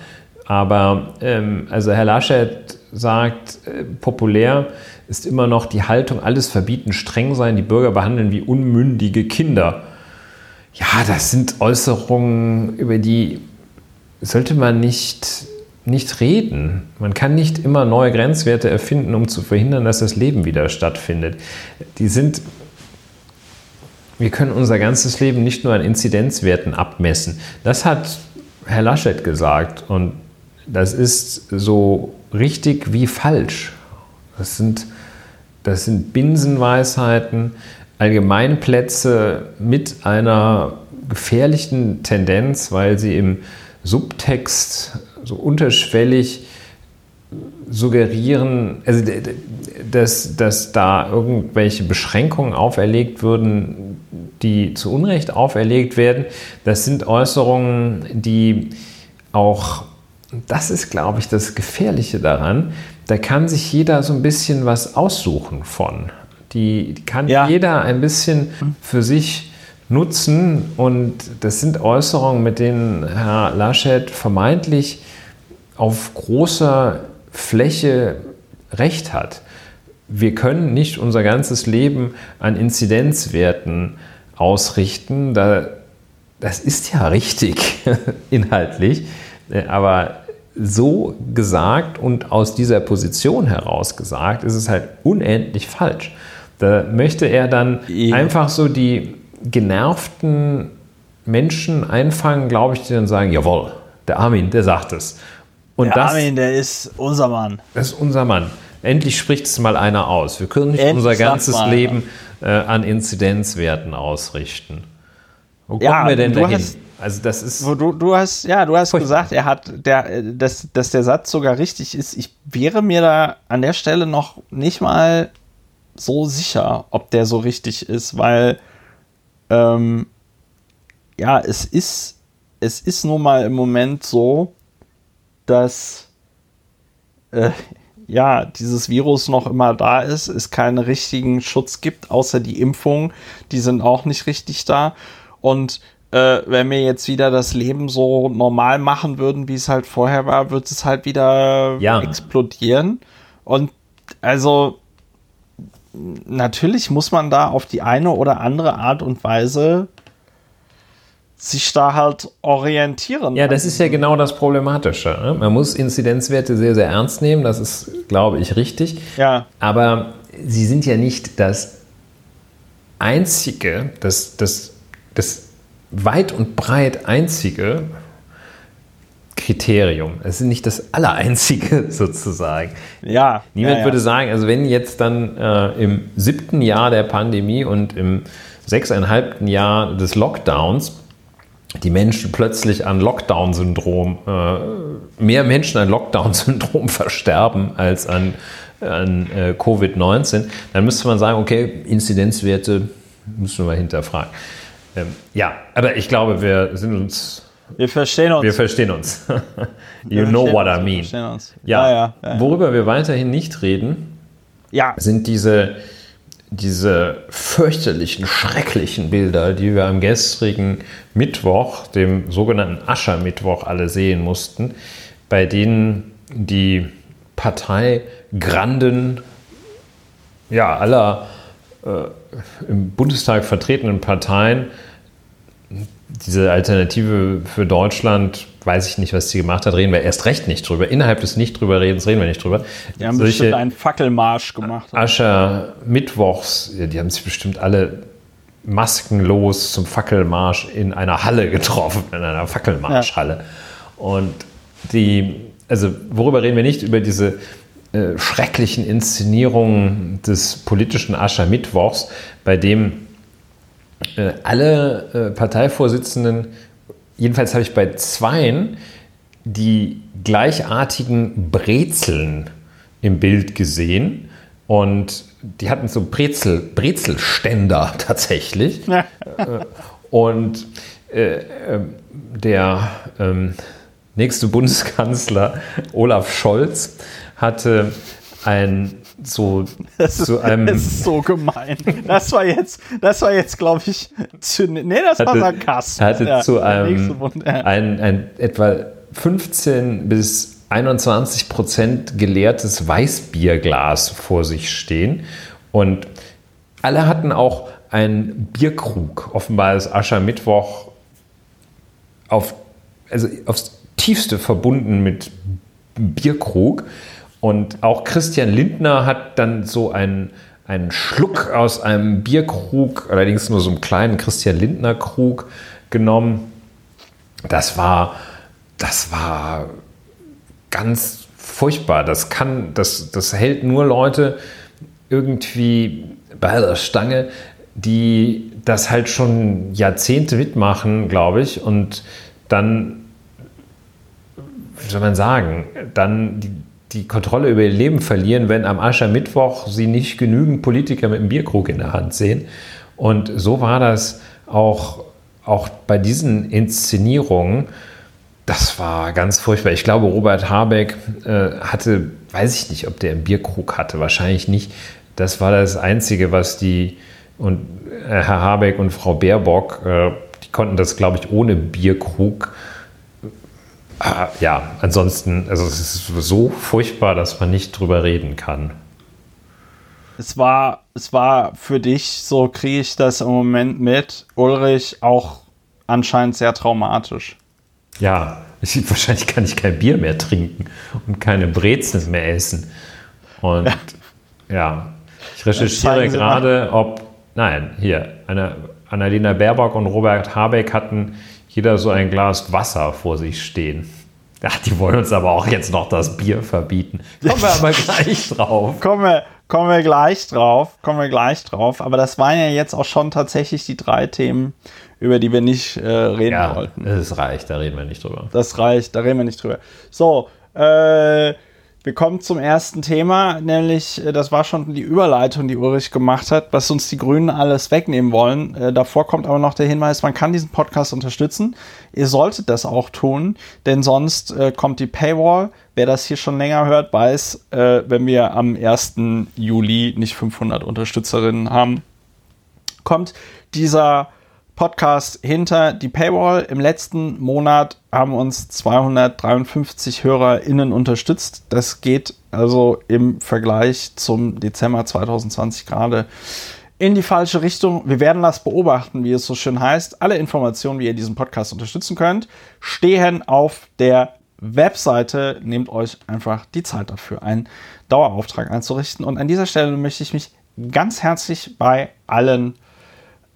Aber ähm, also Herr Laschet sagt, äh, populär ist immer noch die Haltung, alles verbieten, streng sein, die Bürger behandeln wie unmündige Kinder. Ja, das sind Äußerungen, über die sollte man nicht, nicht reden. Man kann nicht immer neue Grenzwerte erfinden, um zu verhindern, dass das Leben wieder stattfindet. Die sind wir können unser ganzes Leben nicht nur an Inzidenzwerten abmessen. Das hat Herr Laschet gesagt und das ist so richtig wie falsch. Das sind, das sind Binsenweisheiten, Allgemeinplätze mit einer gefährlichen Tendenz, weil sie im Subtext so unterschwellig suggerieren, also dass, dass da irgendwelche Beschränkungen auferlegt würden, die zu Unrecht auferlegt werden. Das sind Äußerungen, die auch das ist, glaube ich, das Gefährliche daran. Da kann sich jeder so ein bisschen was aussuchen von. Die, die kann ja. jeder ein bisschen für sich nutzen. Und das sind Äußerungen, mit denen Herr Laschet vermeintlich auf großer Fläche Recht hat. Wir können nicht unser ganzes Leben an Inzidenzwerten ausrichten. Da, das ist ja richtig [LAUGHS] inhaltlich. Äh, aber so gesagt und aus dieser Position heraus gesagt, ist es halt unendlich falsch. Da möchte er dann ja. einfach so die genervten Menschen einfangen, glaube ich, die dann sagen, jawohl, der Armin, der sagt es. Und der das, Armin, der ist unser Mann. Das ist unser Mann. Endlich spricht es mal einer aus. Wir können nicht Endlich unser ganzes Leben äh, an Inzidenzwerten ausrichten. Wo kommen ja, wir denn dahin? Hast, also das ist. Du, du hast, ja, du hast gesagt, er hat, der, dass, dass der Satz sogar richtig ist. Ich wäre mir da an der Stelle noch nicht mal so sicher, ob der so richtig ist, weil ähm, ja, es ist, es ist nun mal im Moment so, dass äh, ja, dieses Virus noch immer da ist, es keinen richtigen Schutz gibt, außer die Impfung, die sind auch nicht richtig da. Und äh, wenn wir jetzt wieder das Leben so normal machen würden, wie es halt vorher war, wird es halt wieder ja. explodieren. Und also natürlich muss man da auf die eine oder andere Art und Weise sich da halt orientieren. Ja, das ist ja genau das Problematische. Ne? Man muss Inzidenzwerte sehr, sehr ernst nehmen, das ist, glaube ich, richtig. Ja. Aber sie sind ja nicht das einzige, das, das, das weit und breit einzige Kriterium. Es ist nicht das allereinzige [LAUGHS] sozusagen. Ja. Niemand ja, ja. würde sagen, also wenn jetzt dann äh, im siebten Jahr der Pandemie und im sechseinhalbten Jahr des Lockdowns die Menschen plötzlich an Lockdown-Syndrom, äh, mehr Menschen an Lockdown-Syndrom [LAUGHS] versterben als an, an äh, Covid-19, dann müsste man sagen, okay, Inzidenzwerte müssen wir mal hinterfragen. Ähm, ja, aber ich glaube, wir sind uns. Wir verstehen uns. Wir verstehen uns. [LAUGHS] you know what I mean. Wir uns. Ja, ja, ja, worüber wir weiterhin nicht reden, ja. sind diese, diese fürchterlichen, schrecklichen Bilder, die wir am gestrigen Mittwoch, dem sogenannten Aschermittwoch, alle sehen mussten, bei denen die Parteigranden ja, aller äh, im Bundestag vertretenen Parteien diese Alternative für Deutschland, weiß ich nicht, was sie gemacht hat, reden wir erst recht nicht drüber. Innerhalb des nicht drüber Redens reden wir nicht drüber. Die haben Solche bestimmt einen Fackelmarsch gemacht. Ascher Mittwochs, die haben sich bestimmt alle maskenlos zum Fackelmarsch in einer Halle getroffen, in einer Fackelmarschhalle. Ja. Und die, also worüber reden wir nicht? Über diese äh, schrecklichen Inszenierungen des politischen Aschermittwochs, bei dem äh, alle äh, Parteivorsitzenden, jedenfalls habe ich bei zweien, die gleichartigen Brezeln im Bild gesehen. Und die hatten so Brezel, Brezelständer [LAUGHS] tatsächlich. Äh, und äh, ähm, der ähm, nächste Bundeskanzler Olaf Scholz hatte ein so [LAUGHS] das ist, zu einem. Das [LAUGHS] ist so gemein. Das war jetzt, das war jetzt, glaube ich, zu, nee, das hatte, war Sarkasmus. Hatte ja, zu einem ein, ein etwa 15 bis 21 Prozent geleertes Weißbierglas vor sich stehen und alle hatten auch einen Bierkrug. Offenbar ist Aschermittwoch auf, also aufs tiefste verbunden mit Bierkrug. Und auch Christian Lindner hat dann so einen, einen Schluck aus einem Bierkrug, allerdings nur so einen kleinen Christian Lindner Krug genommen. Das war, das war ganz furchtbar. Das kann, das, das hält nur Leute irgendwie bei der Stange, die das halt schon Jahrzehnte mitmachen, glaube ich, und dann, wie soll man sagen, dann die, die Kontrolle über ihr Leben verlieren, wenn am Aschermittwoch sie nicht genügend Politiker mit einem Bierkrug in der Hand sehen. Und so war das auch, auch bei diesen Inszenierungen. Das war ganz furchtbar. Ich glaube, Robert Habeck äh, hatte, weiß ich nicht, ob der einen Bierkrug hatte, wahrscheinlich nicht. Das war das Einzige, was die und äh, Herr Habeck und Frau Baerbock, äh, die konnten das, glaube ich, ohne Bierkrug Ah, ja, ansonsten, also es ist so furchtbar, dass man nicht drüber reden kann. Es war, es war für dich, so kriege ich das im Moment mit, Ulrich, auch anscheinend sehr traumatisch. Ja, ich, wahrscheinlich kann ich kein Bier mehr trinken und keine Brezeln mehr essen. Und ja, ja ich recherchiere gerade, ob, nein, hier, Annalena Baerbock und Robert Habeck hatten jeder so ein Glas Wasser vor sich stehen. Ach, die wollen uns aber auch jetzt noch das Bier verbieten. Kommen wir aber gleich [LAUGHS] drauf. kommen, wir, kommen wir gleich drauf. Kommen wir gleich drauf. Aber das waren ja jetzt auch schon tatsächlich die drei Themen, über die wir nicht äh, reden ja, wollten. Das reicht, da reden wir nicht drüber. Das reicht, da reden wir nicht drüber. So, äh, wir kommen zum ersten Thema, nämlich, äh, das war schon die Überleitung, die Ulrich gemacht hat, was uns die Grünen alles wegnehmen wollen. Äh, davor kommt aber noch der Hinweis, man kann diesen Podcast unterstützen. Ihr solltet das auch tun, denn sonst äh, kommt die Paywall. Wer das hier schon länger hört, weiß, wenn wir am 1. Juli nicht 500 Unterstützerinnen haben, kommt dieser Podcast hinter die Paywall. Im letzten Monat haben uns 253 HörerInnen unterstützt. Das geht also im Vergleich zum Dezember 2020 gerade in die falsche Richtung. Wir werden das beobachten, wie es so schön heißt. Alle Informationen, wie ihr diesen Podcast unterstützen könnt, stehen auf der Webseite. Nehmt euch einfach die Zeit dafür, einen Dauerauftrag einzurichten. Und an dieser Stelle möchte ich mich ganz herzlich bei allen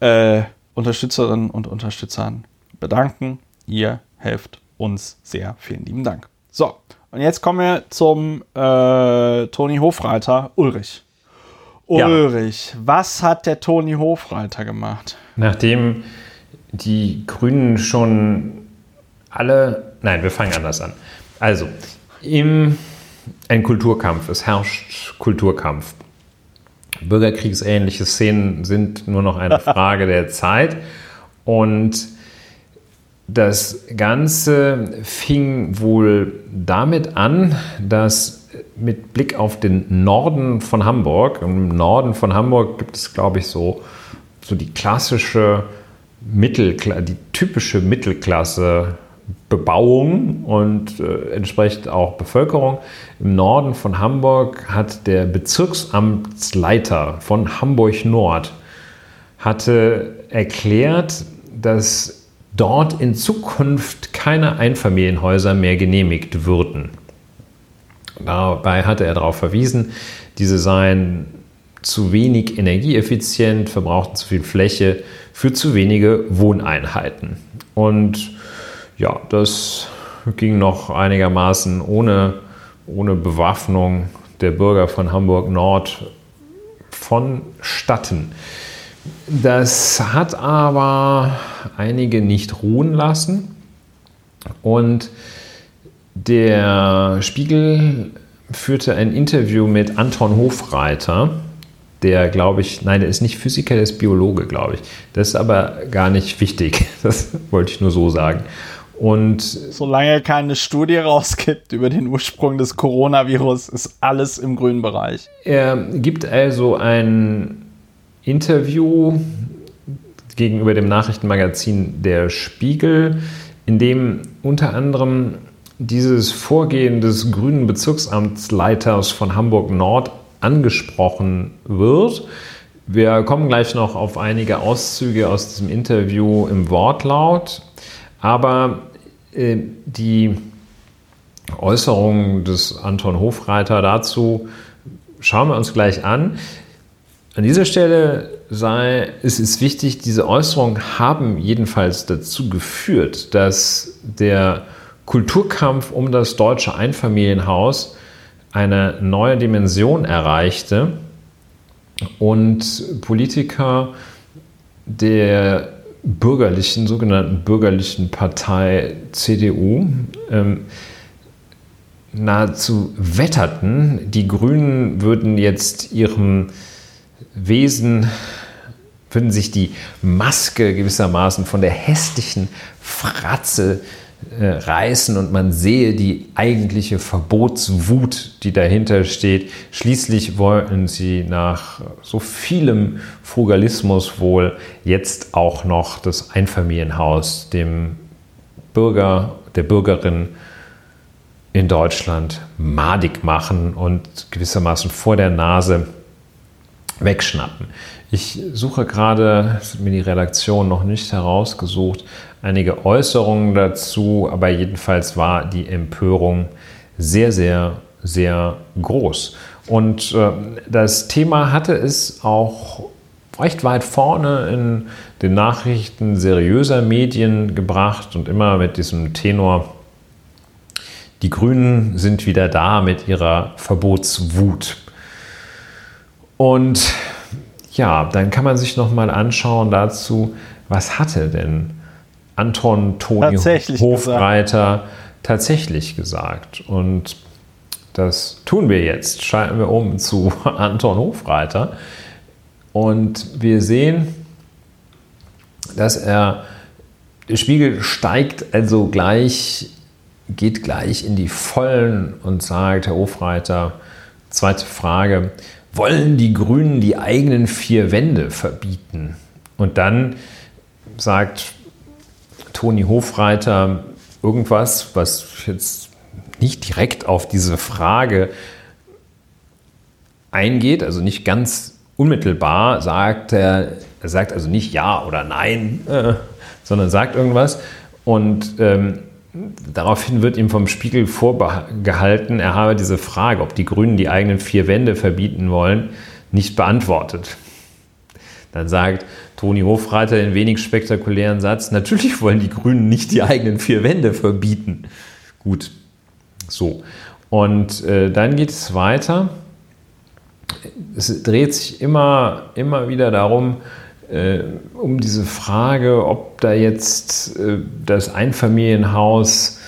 äh, Unterstützerinnen und Unterstützern bedanken. Ihr helft uns sehr. Vielen lieben Dank. So, und jetzt kommen wir zum äh, Toni Hofreiter Ulrich. Ulrich, ja. was hat der Toni Hofreiter gemacht? Nachdem die Grünen schon alle. Nein, wir fangen anders an. Also, im, ein Kulturkampf, es herrscht Kulturkampf. Bürgerkriegsähnliche Szenen sind nur noch eine Frage der Zeit. Und das Ganze fing wohl damit an, dass mit Blick auf den Norden von Hamburg, im Norden von Hamburg gibt es, glaube ich, so, so die klassische Mittelklasse, die typische Mittelklasse Bebauung und äh, entsprechend auch Bevölkerung. Im Norden von Hamburg hat der Bezirksamtsleiter von Hamburg Nord hatte erklärt, dass dort in Zukunft keine Einfamilienhäuser mehr genehmigt würden. Dabei hatte er darauf verwiesen, diese seien zu wenig energieeffizient, verbrauchten zu viel Fläche für zu wenige Wohneinheiten. Und ja, das ging noch einigermaßen ohne, ohne Bewaffnung der Bürger von Hamburg Nord vonstatten. Das hat aber einige nicht ruhen lassen und der Spiegel führte ein Interview mit Anton Hofreiter, der, glaube ich, nein, der ist nicht Physiker, der ist Biologe, glaube ich. Das ist aber gar nicht wichtig. [LAUGHS] Das wollte ich nur so sagen. Und solange keine Studie rausgibt über den Ursprung des Coronavirus, ist alles im grünen Bereich. Er gibt also ein Interview gegenüber dem Nachrichtenmagazin Der Spiegel, in dem unter anderem dieses Vorgehen des grünen Bezirksamtsleiters von Hamburg Nord angesprochen wird. Wir kommen gleich noch auf einige Auszüge aus diesem Interview im Wortlaut, aber die Äußerungen des Anton Hofreiter dazu schauen wir uns gleich an. An dieser Stelle sei, es ist wichtig, diese Äußerungen haben jedenfalls dazu geführt, dass der Kulturkampf um das deutsche Einfamilienhaus eine neue Dimension erreichte und Politiker der bürgerlichen, sogenannten bürgerlichen Partei CDU ähm, nahezu wetterten, die Grünen würden jetzt ihrem Wesen, würden sich die Maske gewissermaßen von der hässlichen Fratze äh, reißen und man sehe die eigentliche Verbotswut, die dahinter steht. Schließlich wollten sie nach so vielem Frugalismus wohl jetzt auch noch das Einfamilienhaus dem Bürger, der Bürgerin in Deutschland madig machen und gewissermaßen vor der Nase wegschnappen. Ich suche gerade, das hat mir die Redaktion noch nicht herausgesucht, einige Äußerungen dazu, aber jedenfalls war die Empörung sehr, sehr, sehr groß. Und äh, das Thema hatte es auch recht weit vorne in den Nachrichten seriöser Medien gebracht und immer mit diesem Tenor, die Grünen sind wieder da mit ihrer Verbotswut. Und ja, dann kann man sich noch mal anschauen dazu, was hatte denn Anton Toni Hofreiter gesagt. tatsächlich gesagt. Und das tun wir jetzt. Schalten wir um zu [LAUGHS] Anton Hofreiter. Und wir sehen, dass er, der Spiegel steigt also gleich, geht gleich in die Vollen und sagt, Herr Hofreiter, zweite Frage, wollen die Grünen die eigenen vier Wände verbieten? Und dann sagt Toni Hofreiter irgendwas, was jetzt nicht direkt auf diese Frage eingeht, also nicht ganz unmittelbar sagt er, er sagt also nicht ja oder nein, äh, sondern sagt irgendwas und ähm, Daraufhin wird ihm vom Spiegel vorgehalten, er habe diese Frage, ob die Grünen die eigenen vier Wände verbieten wollen, nicht beantwortet. Dann sagt Toni Hofreiter den wenig spektakulären Satz, natürlich wollen die Grünen nicht die eigenen vier Wände verbieten. Gut, so. Und äh, dann geht es weiter. Es dreht sich immer, immer wieder darum, äh, um diese Frage, ob da jetzt äh, das Einfamilienhaus,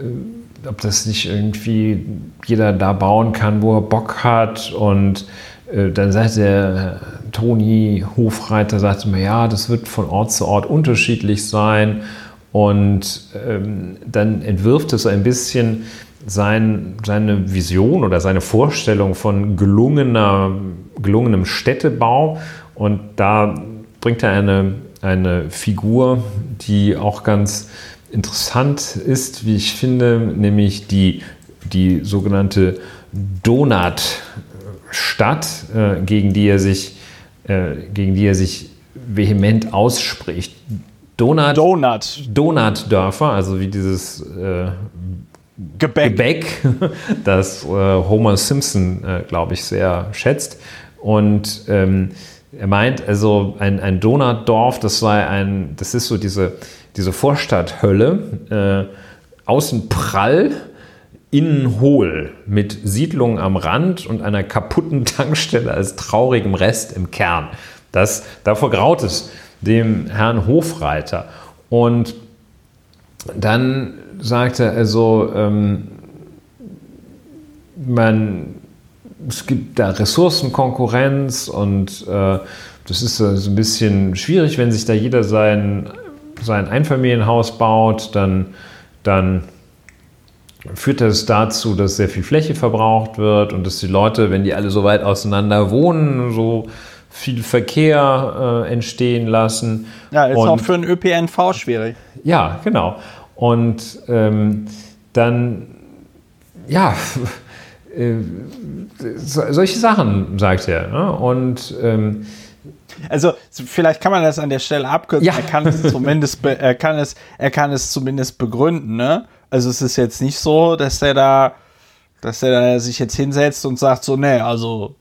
äh, ob das nicht irgendwie jeder da bauen kann, wo er Bock hat. Und äh, dann sagt der Toni Hofreiter, sagt immer, ja, das wird von Ort zu Ort unterschiedlich sein. Und ähm, dann entwirft es ein bisschen sein, seine Vision oder seine Vorstellung von gelungener, gelungenem Städtebau. Und da bringt er eine, eine Figur, die auch ganz interessant ist, wie ich finde, nämlich die, die sogenannte Donut-Stadt, äh, gegen die er sich, äh, gegen die er sich vehement ausspricht. Donut, Donut. Donut-Dörfer, also wie dieses äh, Gebäck. Gebäck, [LAUGHS] das äh, Homer Simpson, äh, glaube ich, sehr schätzt. Und ähm, er meint, also ein, ein Donutdorf, das sei ein, das ist so diese, diese Vorstadthölle, äh, außen prall, innen hohl, mit Siedlungen am Rand und einer kaputten [LAUGHS] Tankstelle als traurigem Rest im Kern. Das, davor graut es dem Herrn Hofreiter. Und dann sagt er also, ähm, man, es gibt da Ressourcenkonkurrenz und äh, das ist so ein bisschen schwierig, wenn sich da jeder sein, sein Einfamilienhaus baut, dann, dann führt das dazu, dass sehr viel Fläche verbraucht wird und dass die Leute, wenn die alle so weit auseinander wohnen, so viel Verkehr äh, entstehen lassen. Ja, ist und, auch für einen ÖPNV schwierig. Ja, genau. Und ähm, dann, ja, äh, so, solche Sachen, sagt er. Ne? Und ähm, also vielleicht kann man das an der Stelle abkürzen. Ja. Er kann es zumindest, er kann es, er kann es zumindest begründen. Ne? Also es ist jetzt nicht so, dass der da, dass der da sich jetzt hinsetzt und sagt so, nee, also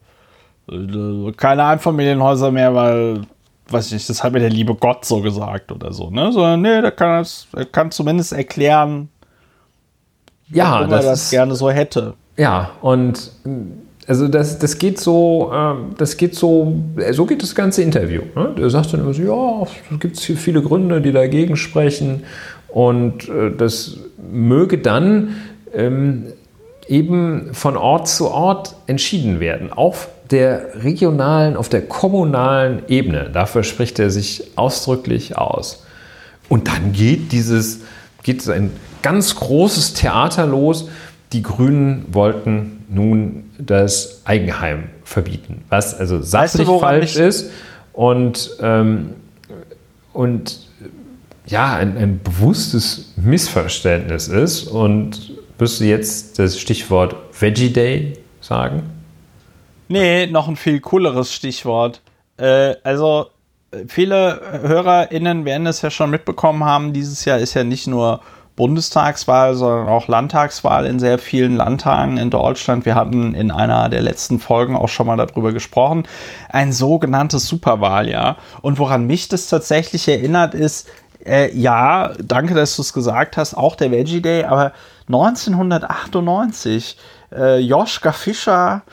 äh, keine Einfamilienhäuser mehr, weil, weiß ich nicht, das hat mir der liebe Gott so gesagt oder so, ne? Sondern nee, der kann das, er kann zumindest erklären, ja, warum er das, das ist, gerne so hätte. Ja, und also das, das geht so, ähm, das geht so, so geht das ganze Interview. Ne? Der sagt dann immer so, ja, es gibt viele Gründe, die dagegen sprechen und äh, das möge dann ähm, eben von Ort zu Ort entschieden werden, auf der regionalen, auf der kommunalen Ebene. Dafür spricht er sich ausdrücklich aus. Und dann geht dieses, geht ein ganz großes Theater los. Die Grünen wollten nun das Eigenheim verbieten, was also sachlich woran falsch mich- ist und, ähm, und ja, ein, ein bewusstes Missverständnis ist. Und wirst du jetzt das Stichwort Veggie Day sagen? Nee, noch ein viel cooleres Stichwort. Äh, also, äh, viele HörerInnen werden es ja schon mitbekommen haben. Dieses Jahr ist ja nicht nur Bundestagswahl, sondern auch Landtagswahl in sehr vielen Landtagen in Deutschland. Wir hatten in einer der letzten Folgen auch schon mal darüber gesprochen. Ein sogenanntes Superwahljahr. Und woran mich das tatsächlich erinnert, ist, äh, ja, danke, dass du es gesagt hast, auch der Veggie Day, aber 1998, äh, Joschka Fischer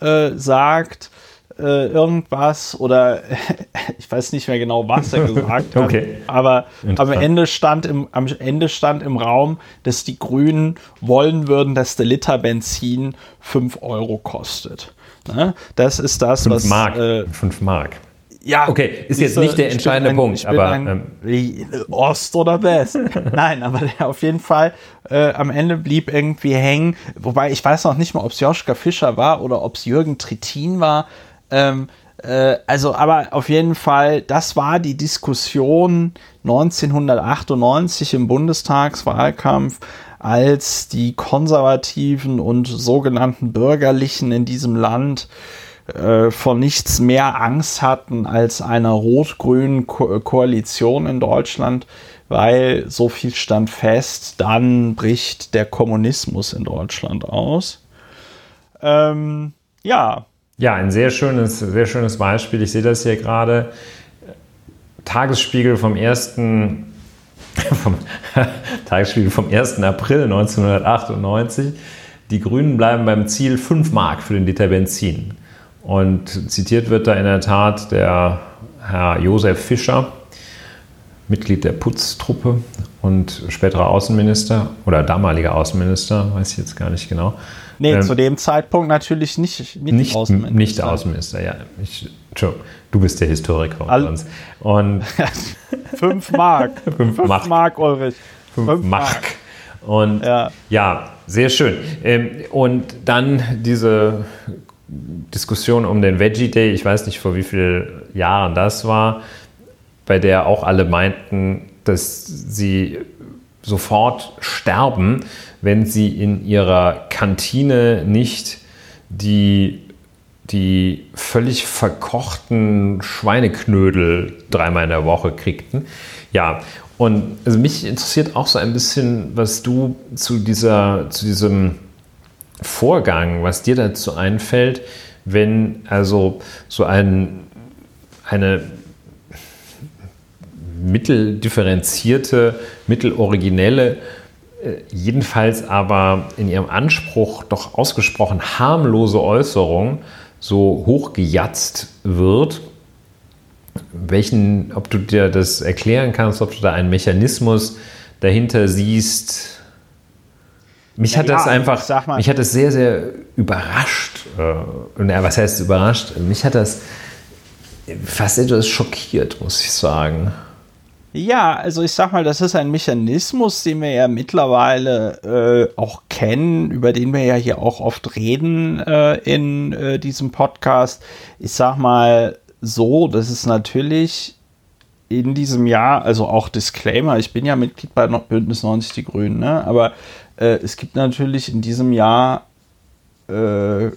äh, sagt äh, irgendwas oder [LAUGHS] ich weiß nicht mehr genau, was er gesagt hat, Okay. aber am. Ende, stand im, am Ende stand im Raum, dass die Grünen wollen würden, dass der Liter Benzin 5 Euro kostet. Ne? Das ist das, 5 was Mark. Äh, 5 Mark. ja, Okay, ist jetzt nicht der entscheidende ein- Punkt, aber, ein, ähm, Ost oder West. [LAUGHS] Nein, aber der auf jeden Fall äh, am Ende blieb irgendwie hängen. Wobei ich weiß noch nicht mal, ob es Joschka Fischer war oder ob es Jürgen Trittin war. Ähm, äh, also, aber auf jeden Fall, das war die Diskussion 1998 im Bundestagswahlkampf, als die Konservativen und sogenannten Bürgerlichen in diesem Land äh, vor nichts mehr Angst hatten als einer rot-grünen Ko Koalition in Deutschland, weil so viel stand fest, dann bricht der Kommunismus in Deutschland aus. Ähm, ja, Ja, ein sehr schönes, sehr schönes Beispiel. Ich sehe das hier gerade. Tagesspiegel vom 1. [LAUGHS] Vom [LAUGHS] Tagesspiegel vom 1. April 1998. Die Grünen bleiben beim Ziel 5 Mark für den Liter Benzin. Und zitiert wird da in der Tat der Herr Josef Fischer, Mitglied der Putztruppe und späterer Außenminister oder damaliger Außenminister, weiß ich jetzt gar nicht genau. Nee, Ähm, zu dem Zeitpunkt natürlich nicht, nicht, nicht, Außenminister. nicht Außenminister, ja. Ich, Entschuldigung, du bist der Historiker unter All- uns. Und [LAUGHS] Fünf Mark. [LAUGHS] Fünf Mark. Mark, Ulrich. fünf Mark. Und ja, Ja. sehr schön. Ähm, Und dann diese Diskussion um den Veggie Day, ich weiß nicht, vor wie vielen Jahren das war, bei der auch alle meinten, dass sie sofort sterben, wenn sie in ihrer Kantine nicht die, die völlig verkochten Schweineknödel dreimal in der Woche kriegten. Ja, und also mich interessiert auch so ein bisschen, was du zu, dieser, zu diesem Vorgang, was dir dazu einfällt, wenn also so ein, eine mitteldifferenzierte, mitteloriginelle, äh, jedenfalls aber in ihrem Anspruch doch ausgesprochen harmlose Äußerung so hochgejatzt wird. Welchen, ob du dir das erklären kannst, ob du da einen Mechanismus dahinter siehst. Mich ja, hat das ja, einfach, mich hat das sehr, sehr überrascht. Äh, was heißt überrascht? Mich hat das fast etwas schockiert, muss ich sagen. Ja, also ich sag mal, das ist ein Mechanismus, den wir ja mittlerweile äh, auch kennen, über den wir ja hier auch oft reden äh, in äh, diesem Podcast. Ich sag mal so, das ist natürlich in diesem Jahr, also auch Disclaimer, ich bin ja Mitglied bei Bündnis 90 Die Grünen, ne? aber äh, es gibt natürlich in diesem Jahr äh,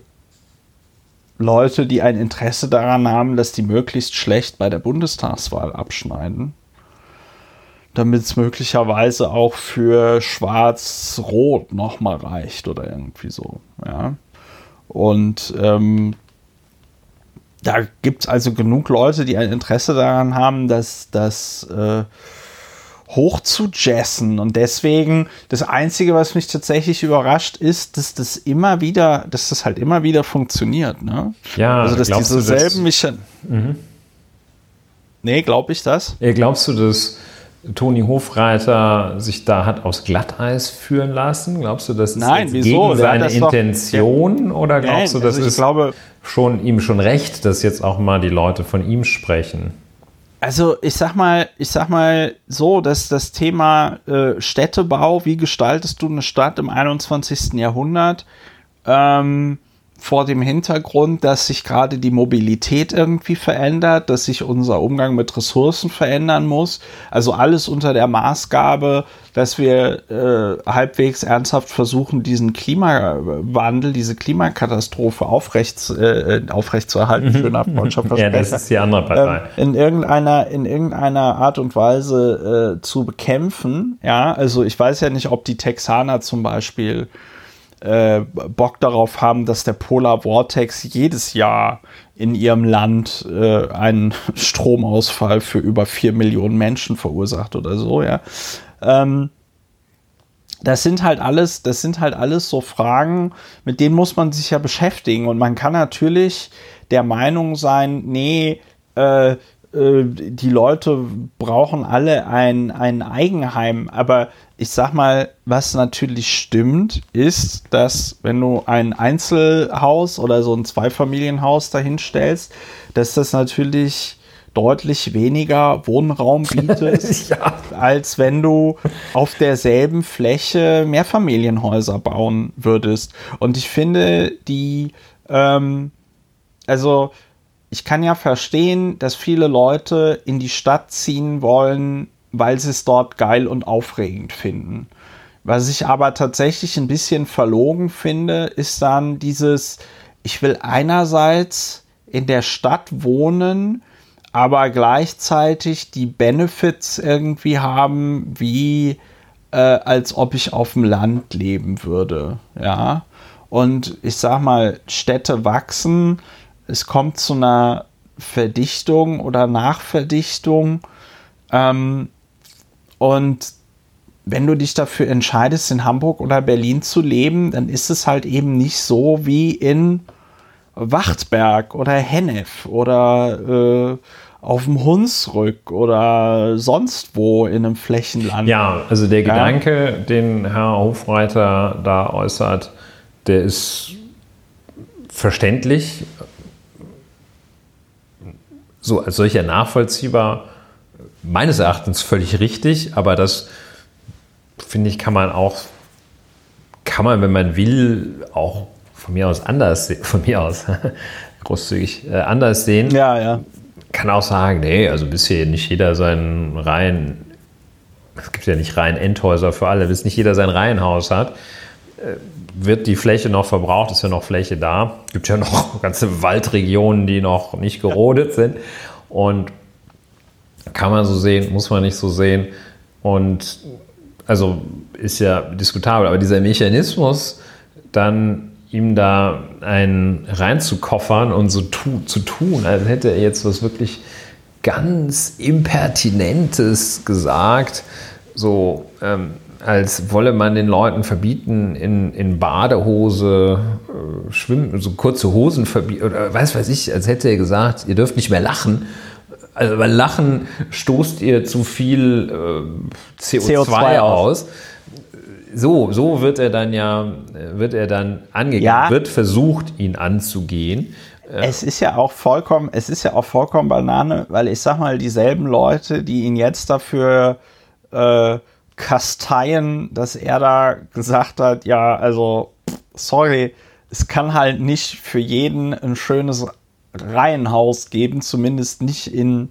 Leute, die ein Interesse daran haben, dass die möglichst schlecht bei der Bundestagswahl abschneiden damit es möglicherweise auch für Schwarz-Rot nochmal reicht oder irgendwie so. Ja. Und ähm, da gibt es also genug Leute, die ein Interesse daran haben, dass das äh, hoch zu jazzen. Und deswegen, das Einzige, was mich tatsächlich überrascht, ist, dass das immer wieder, dass das halt immer wieder funktioniert. Ne? Ja, also dass diese selben mich. Mhm. Nee, glaube ich das? Glaubst du, dass Toni Hofreiter sich da hat aus Glatteis führen lassen? Glaubst du, das ist Nein, gegen seine Intention doch, oder glaubst Nein, du, das also ist glaube, schon ihm schon recht, dass jetzt auch mal die Leute von ihm sprechen? Also ich sag mal, ich sag mal so, dass das Thema äh, Städtebau, wie gestaltest du eine Stadt im 21. Jahrhundert, ähm, vor dem Hintergrund, dass sich gerade die Mobilität irgendwie verändert, dass sich unser Umgang mit Ressourcen verändern muss. Also alles unter der Maßgabe, dass wir äh, halbwegs ernsthaft versuchen, diesen Klimawandel, diese Klimakatastrophe aufrecht, äh, aufrecht zu erhalten. Mhm. Schöner Ja, das ist die andere Partei. Äh, in, irgendeiner, in irgendeiner Art und Weise äh, zu bekämpfen. Ja, also ich weiß ja nicht, ob die Texaner zum Beispiel äh, Bock darauf haben, dass der Polar Vortex jedes Jahr in ihrem Land äh, einen [LAUGHS] Stromausfall für über vier Millionen Menschen verursacht oder so, ja. Ähm, das sind halt alles, das sind halt alles so Fragen, mit denen muss man sich ja beschäftigen. Und man kann natürlich der Meinung sein, nee, äh, die Leute brauchen alle ein, ein Eigenheim. Aber ich sag mal, was natürlich stimmt, ist, dass wenn du ein Einzelhaus oder so ein Zweifamilienhaus dahinstellst, dass das natürlich deutlich weniger Wohnraum bietet, [LAUGHS] ja. als wenn du auf derselben Fläche Mehrfamilienhäuser bauen würdest. Und ich finde, die, ähm, also ich kann ja verstehen, dass viele Leute in die Stadt ziehen wollen, weil sie es dort geil und aufregend finden. Was ich aber tatsächlich ein bisschen verlogen finde, ist dann dieses, ich will einerseits in der Stadt wohnen, aber gleichzeitig die Benefits irgendwie haben, wie äh, als ob ich auf dem Land leben würde. Ja. Und ich sag mal, Städte wachsen, es kommt zu einer Verdichtung oder Nachverdichtung. Ähm, und wenn du dich dafür entscheidest, in Hamburg oder Berlin zu leben, dann ist es halt eben nicht so wie in Wachtberg oder Hennef oder äh, auf dem Hunsrück oder sonst wo in einem Flächenland. Ja, also der ja. Gedanke, den Herr Hofreiter da äußert, der ist verständlich so als solcher nachvollziehbar, meines Erachtens völlig richtig, aber das finde ich, kann man auch, kann man, wenn man will, auch von mir aus anders, [LAUGHS] von mir aus, [LAUGHS] großzügig, äh, anders sehen. Ja, ja. Kann auch sagen, nee, also bisher nicht jeder seinen rein es gibt ja nicht Reihen-Endhäuser für alle, bis nicht jeder sein Reihenhaus hat, äh, wird die Fläche noch verbraucht, ist ja noch Fläche da. Es gibt ja noch [LAUGHS] ganze Waldregionen, die noch nicht gerodet sind. Und kann man so sehen, muss man nicht so sehen. Und also ist ja diskutabel, aber dieser Mechanismus, dann ihm da einen reinzukoffern und so tu, zu tun, als hätte er jetzt was wirklich ganz Impertinentes gesagt, so ähm, als wolle man den Leuten verbieten, in, in Badehose äh, schwimmen, so kurze Hosen verbieten, oder weiß weiß ich, als hätte er gesagt, ihr dürft nicht mehr lachen. Also beim Lachen stoßt ihr zu viel äh, CO2, CO2, aus. So, so wird er dann ja, wird er dann angegangen, ja. wird versucht, ihn anzugehen. Es ist ja auch vollkommen, es ist ja auch vollkommen Banane, weil ich sag mal, dieselben Leute, die ihn jetzt dafür äh, kasteien, dass er da gesagt hat, ja, also, sorry, es kann halt nicht für jeden ein schönes Reihenhaus geben, zumindest nicht in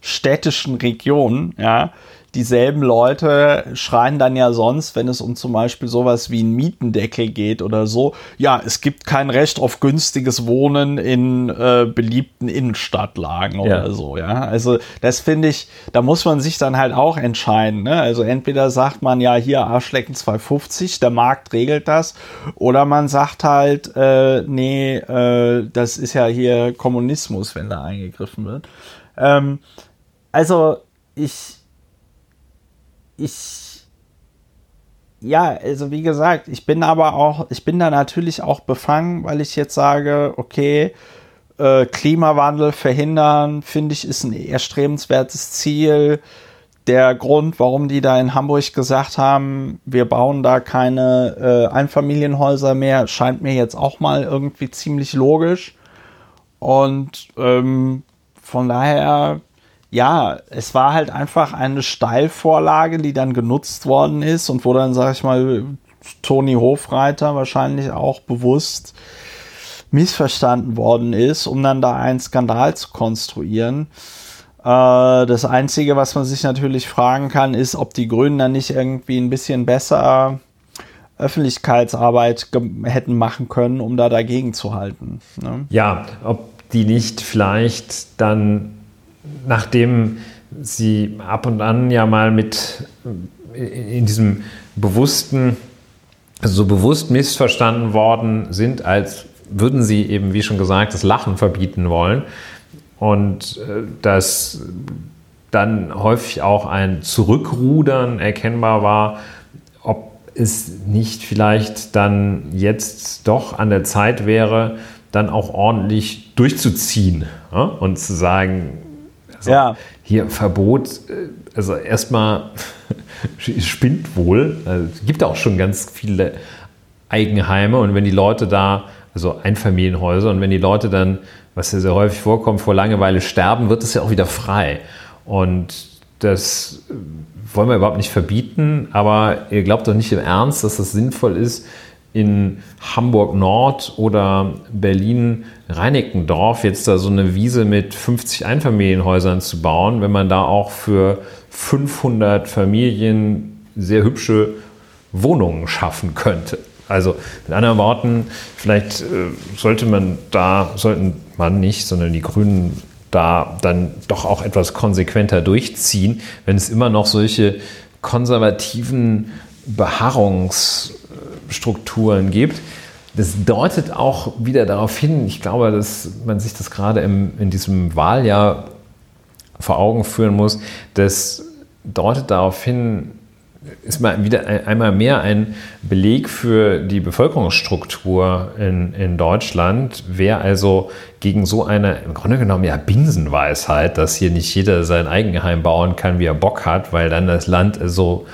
städtischen Regionen, ja dieselben Leute schreien dann ja sonst, wenn es um zum Beispiel sowas wie einen Mietendeckel geht oder so, ja, es gibt kein Recht auf günstiges Wohnen in äh, beliebten Innenstadtlagen oder ja. so, ja. Also das finde ich, da muss man sich dann halt auch entscheiden. Ne? Also entweder sagt man ja hier Arschlecken 250, der Markt regelt das, oder man sagt halt, äh, nee, äh, das ist ja hier Kommunismus, wenn da eingegriffen wird. Ähm, also ich ich, ja, also wie gesagt, ich bin aber auch, ich bin da natürlich auch befangen, weil ich jetzt sage, okay, äh, Klimawandel verhindern, finde ich, ist ein erstrebenswertes Ziel. Der Grund, warum die da in Hamburg gesagt haben, wir bauen da keine äh, Einfamilienhäuser mehr, scheint mir jetzt auch mal irgendwie ziemlich logisch. Und ähm, von daher ja, es war halt einfach eine Steilvorlage, die dann genutzt worden ist und wo dann, sag ich mal, Toni Hofreiter wahrscheinlich auch bewusst missverstanden worden ist, um dann da einen Skandal zu konstruieren. Äh, das Einzige, was man sich natürlich fragen kann, ist, ob die Grünen dann nicht irgendwie ein bisschen besser Öffentlichkeitsarbeit hätten machen können, um da dagegen zu halten. Ne? Ja, ob die nicht vielleicht dann nachdem sie ab und an ja mal mit in diesem bewussten, so bewusst missverstanden worden sind, als würden sie eben, wie schon gesagt, das Lachen verbieten wollen. Und äh, dass dann häufig auch ein Zurückrudern erkennbar war, ob es nicht vielleicht dann jetzt doch an der Zeit wäre, dann auch ordentlich durchzuziehen ja? und zu sagen, also ja. Hier Verbot, äh, also erstmal [LAUGHS] spinnt wohl. Also es gibt auch schon ganz viele Eigenheime und wenn die Leute da, also Einfamilienhäuser, und wenn die Leute dann, was ja sehr häufig vorkommt, vor Langeweile sterben, wird es ja auch wieder frei. Und das wollen wir überhaupt nicht verbieten, aber ihr glaubt doch nicht im Ernst, dass das sinnvoll ist, in Hamburg Nord oder Berlin Reinickendorf jetzt da so eine Wiese mit 50 Einfamilienhäusern zu bauen, wenn man da auch für 500 Familien sehr hübsche Wohnungen schaffen könnte. Also mit anderen Worten, vielleicht äh, sollte man da, sollten man nicht, sondern die Grünen da dann doch auch etwas konsequenter durchziehen, wenn es immer noch solche konservativen Beharrungs- Strukturen gibt. Das deutet auch wieder darauf hin, ich glaube, dass man sich das gerade im, in diesem Wahljahr vor Augen führen muss, das deutet darauf hin, ist mal wieder einmal mehr ein Beleg für die Bevölkerungsstruktur in, in Deutschland. Wer also gegen so eine, im Grunde genommen ja Binsenweisheit, dass hier nicht jeder sein Eigenheim bauen kann, wie er Bock hat, weil dann das Land so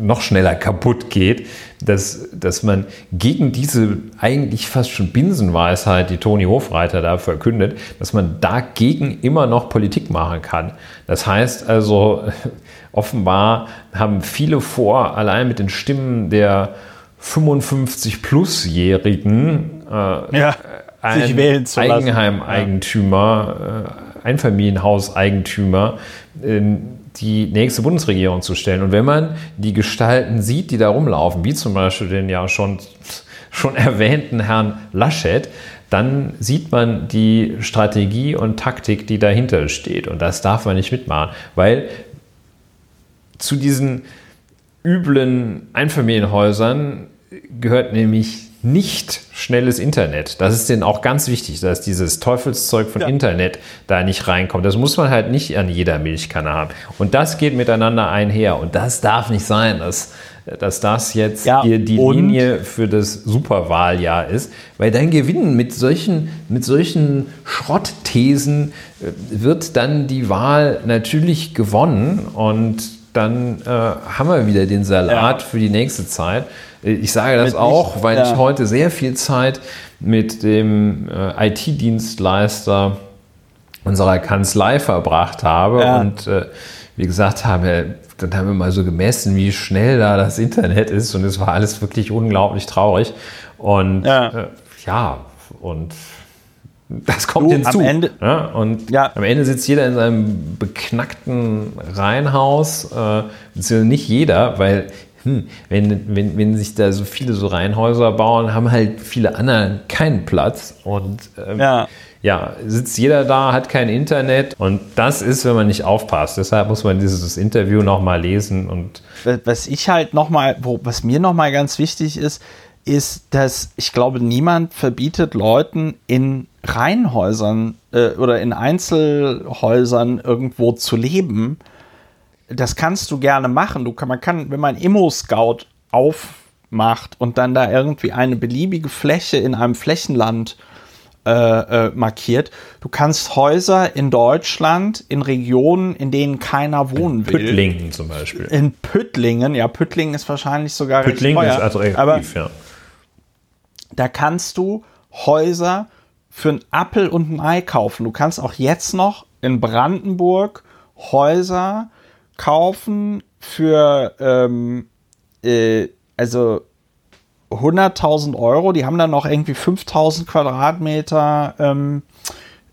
noch schneller kaputt geht, dass, dass man gegen diese eigentlich fast schon Binsenweisheit, die Toni Hofreiter da verkündet, dass man dagegen immer noch Politik machen kann. Das heißt also, [LAUGHS] offenbar haben viele vor, allein mit den Stimmen der 55-Plus-Jährigen äh, ja, ein Eigenheimeigentümer, ja. Einfamilienhauseigentümer, äh, die nächste Bundesregierung zu stellen. Und wenn man die Gestalten sieht, die da rumlaufen, wie zum Beispiel den ja schon, [LAUGHS] schon erwähnten Herrn Laschet, dann sieht man die Strategie und Taktik, die dahinter steht. Und das darf man nicht mitmachen, weil zu diesen üblen Einfamilienhäusern gehört nämlich nicht schnelles Internet. Das ist denen auch ganz wichtig, dass dieses Teufelszeug von ja. Internet da nicht reinkommt. Das muss man halt nicht an jeder Milchkanne haben. Und das geht miteinander einher. Und das darf nicht sein, dass, dass das jetzt ja, hier die Linie für das Superwahljahr ist. Weil dann gewinnen mit solchen, mit solchen Schrottthesen äh, wird dann die Wahl natürlich gewonnen. Und dann äh, haben wir wieder den Salat ja. für die nächste Zeit. Ich sage das mit auch, nicht, weil ja. ich heute sehr viel Zeit mit dem äh, IT-Dienstleister unserer Kanzlei verbracht habe ja. und äh, wie gesagt habe, dann haben wir mal so gemessen, wie schnell da das Internet ist und es war alles wirklich unglaublich traurig und ja, äh, ja und das kommt du, hinzu. Am Ende, ja, und ja. am Ende sitzt jeder in seinem beknackten Reihenhaus, äh, beziehungsweise nicht jeder, weil hm, wenn, wenn, wenn sich da so viele so Reihenhäuser bauen, haben halt viele andere keinen Platz. Und ähm, ja. ja, sitzt jeder da, hat kein Internet. Und das ist, wenn man nicht aufpasst. Deshalb muss man dieses Interview nochmal lesen. Und was ich halt nochmal, was mir nochmal ganz wichtig ist, ist, dass ich glaube, niemand verbietet Leuten in Reihenhäusern äh, oder in Einzelhäusern irgendwo zu leben das kannst du gerne machen. Du kann, man kann, wenn man Immo-Scout aufmacht und dann da irgendwie eine beliebige Fläche in einem Flächenland äh, äh, markiert, du kannst Häuser in Deutschland in Regionen, in denen keiner wohnen will. Püttlingen zum Beispiel. In Püttlingen, ja, Püttlingen ist wahrscheinlich sogar Püttlingen ist attraktiv, aber ja. Da kannst du Häuser für einen Appel und ein Ei kaufen. Du kannst auch jetzt noch in Brandenburg Häuser kaufen für ähm, äh, also 100.000 Euro. Die haben dann noch irgendwie 5.000 Quadratmeter ähm,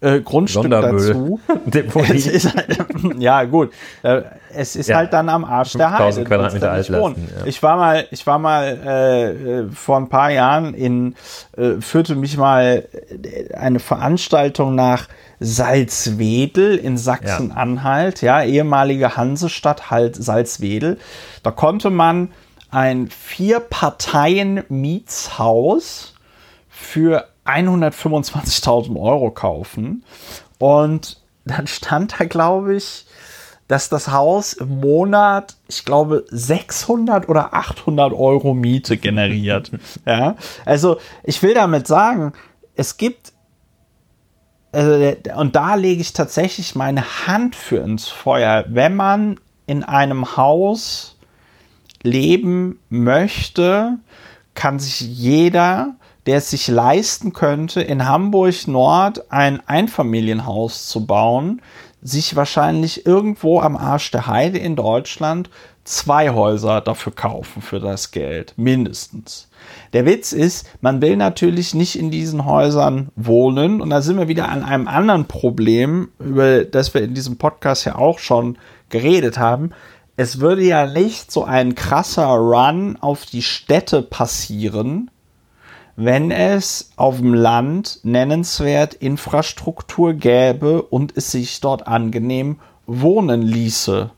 äh, Grundstück dazu. [LAUGHS] [LAUGHS] [LAUGHS] ist, ja, gut. Äh, es ist ja. halt dann am Arsch der Heide. Quadratmeter Altlasten, ja. Ich war mal, ich war mal äh, äh, vor ein paar Jahren in, äh, führte mich mal eine Veranstaltung nach Salzwedel in Sachsen-Anhalt, ja. ja, ehemalige Hansestadt halt Salzwedel. Da konnte man ein Vier-Parteien-Mietshaus für 125.000 Euro kaufen. Und dann stand da, glaube ich, dass das Haus im Monat, ich glaube, 600 oder 800 Euro Miete generiert. [LAUGHS] ja, also ich will damit sagen, es gibt also, und da lege ich tatsächlich meine Hand für ins Feuer. Wenn man in einem Haus leben möchte, kann sich jeder, der es sich leisten könnte, in Hamburg Nord ein Einfamilienhaus zu bauen, sich wahrscheinlich irgendwo am Arsch der Heide in Deutschland zwei Häuser dafür kaufen für das Geld, mindestens. Der Witz ist, man will natürlich nicht in diesen Häusern wohnen und da sind wir wieder an einem anderen Problem, über das wir in diesem Podcast ja auch schon geredet haben. Es würde ja nicht so ein krasser Run auf die Städte passieren, wenn es auf dem Land nennenswert Infrastruktur gäbe und es sich dort angenehm wohnen ließe.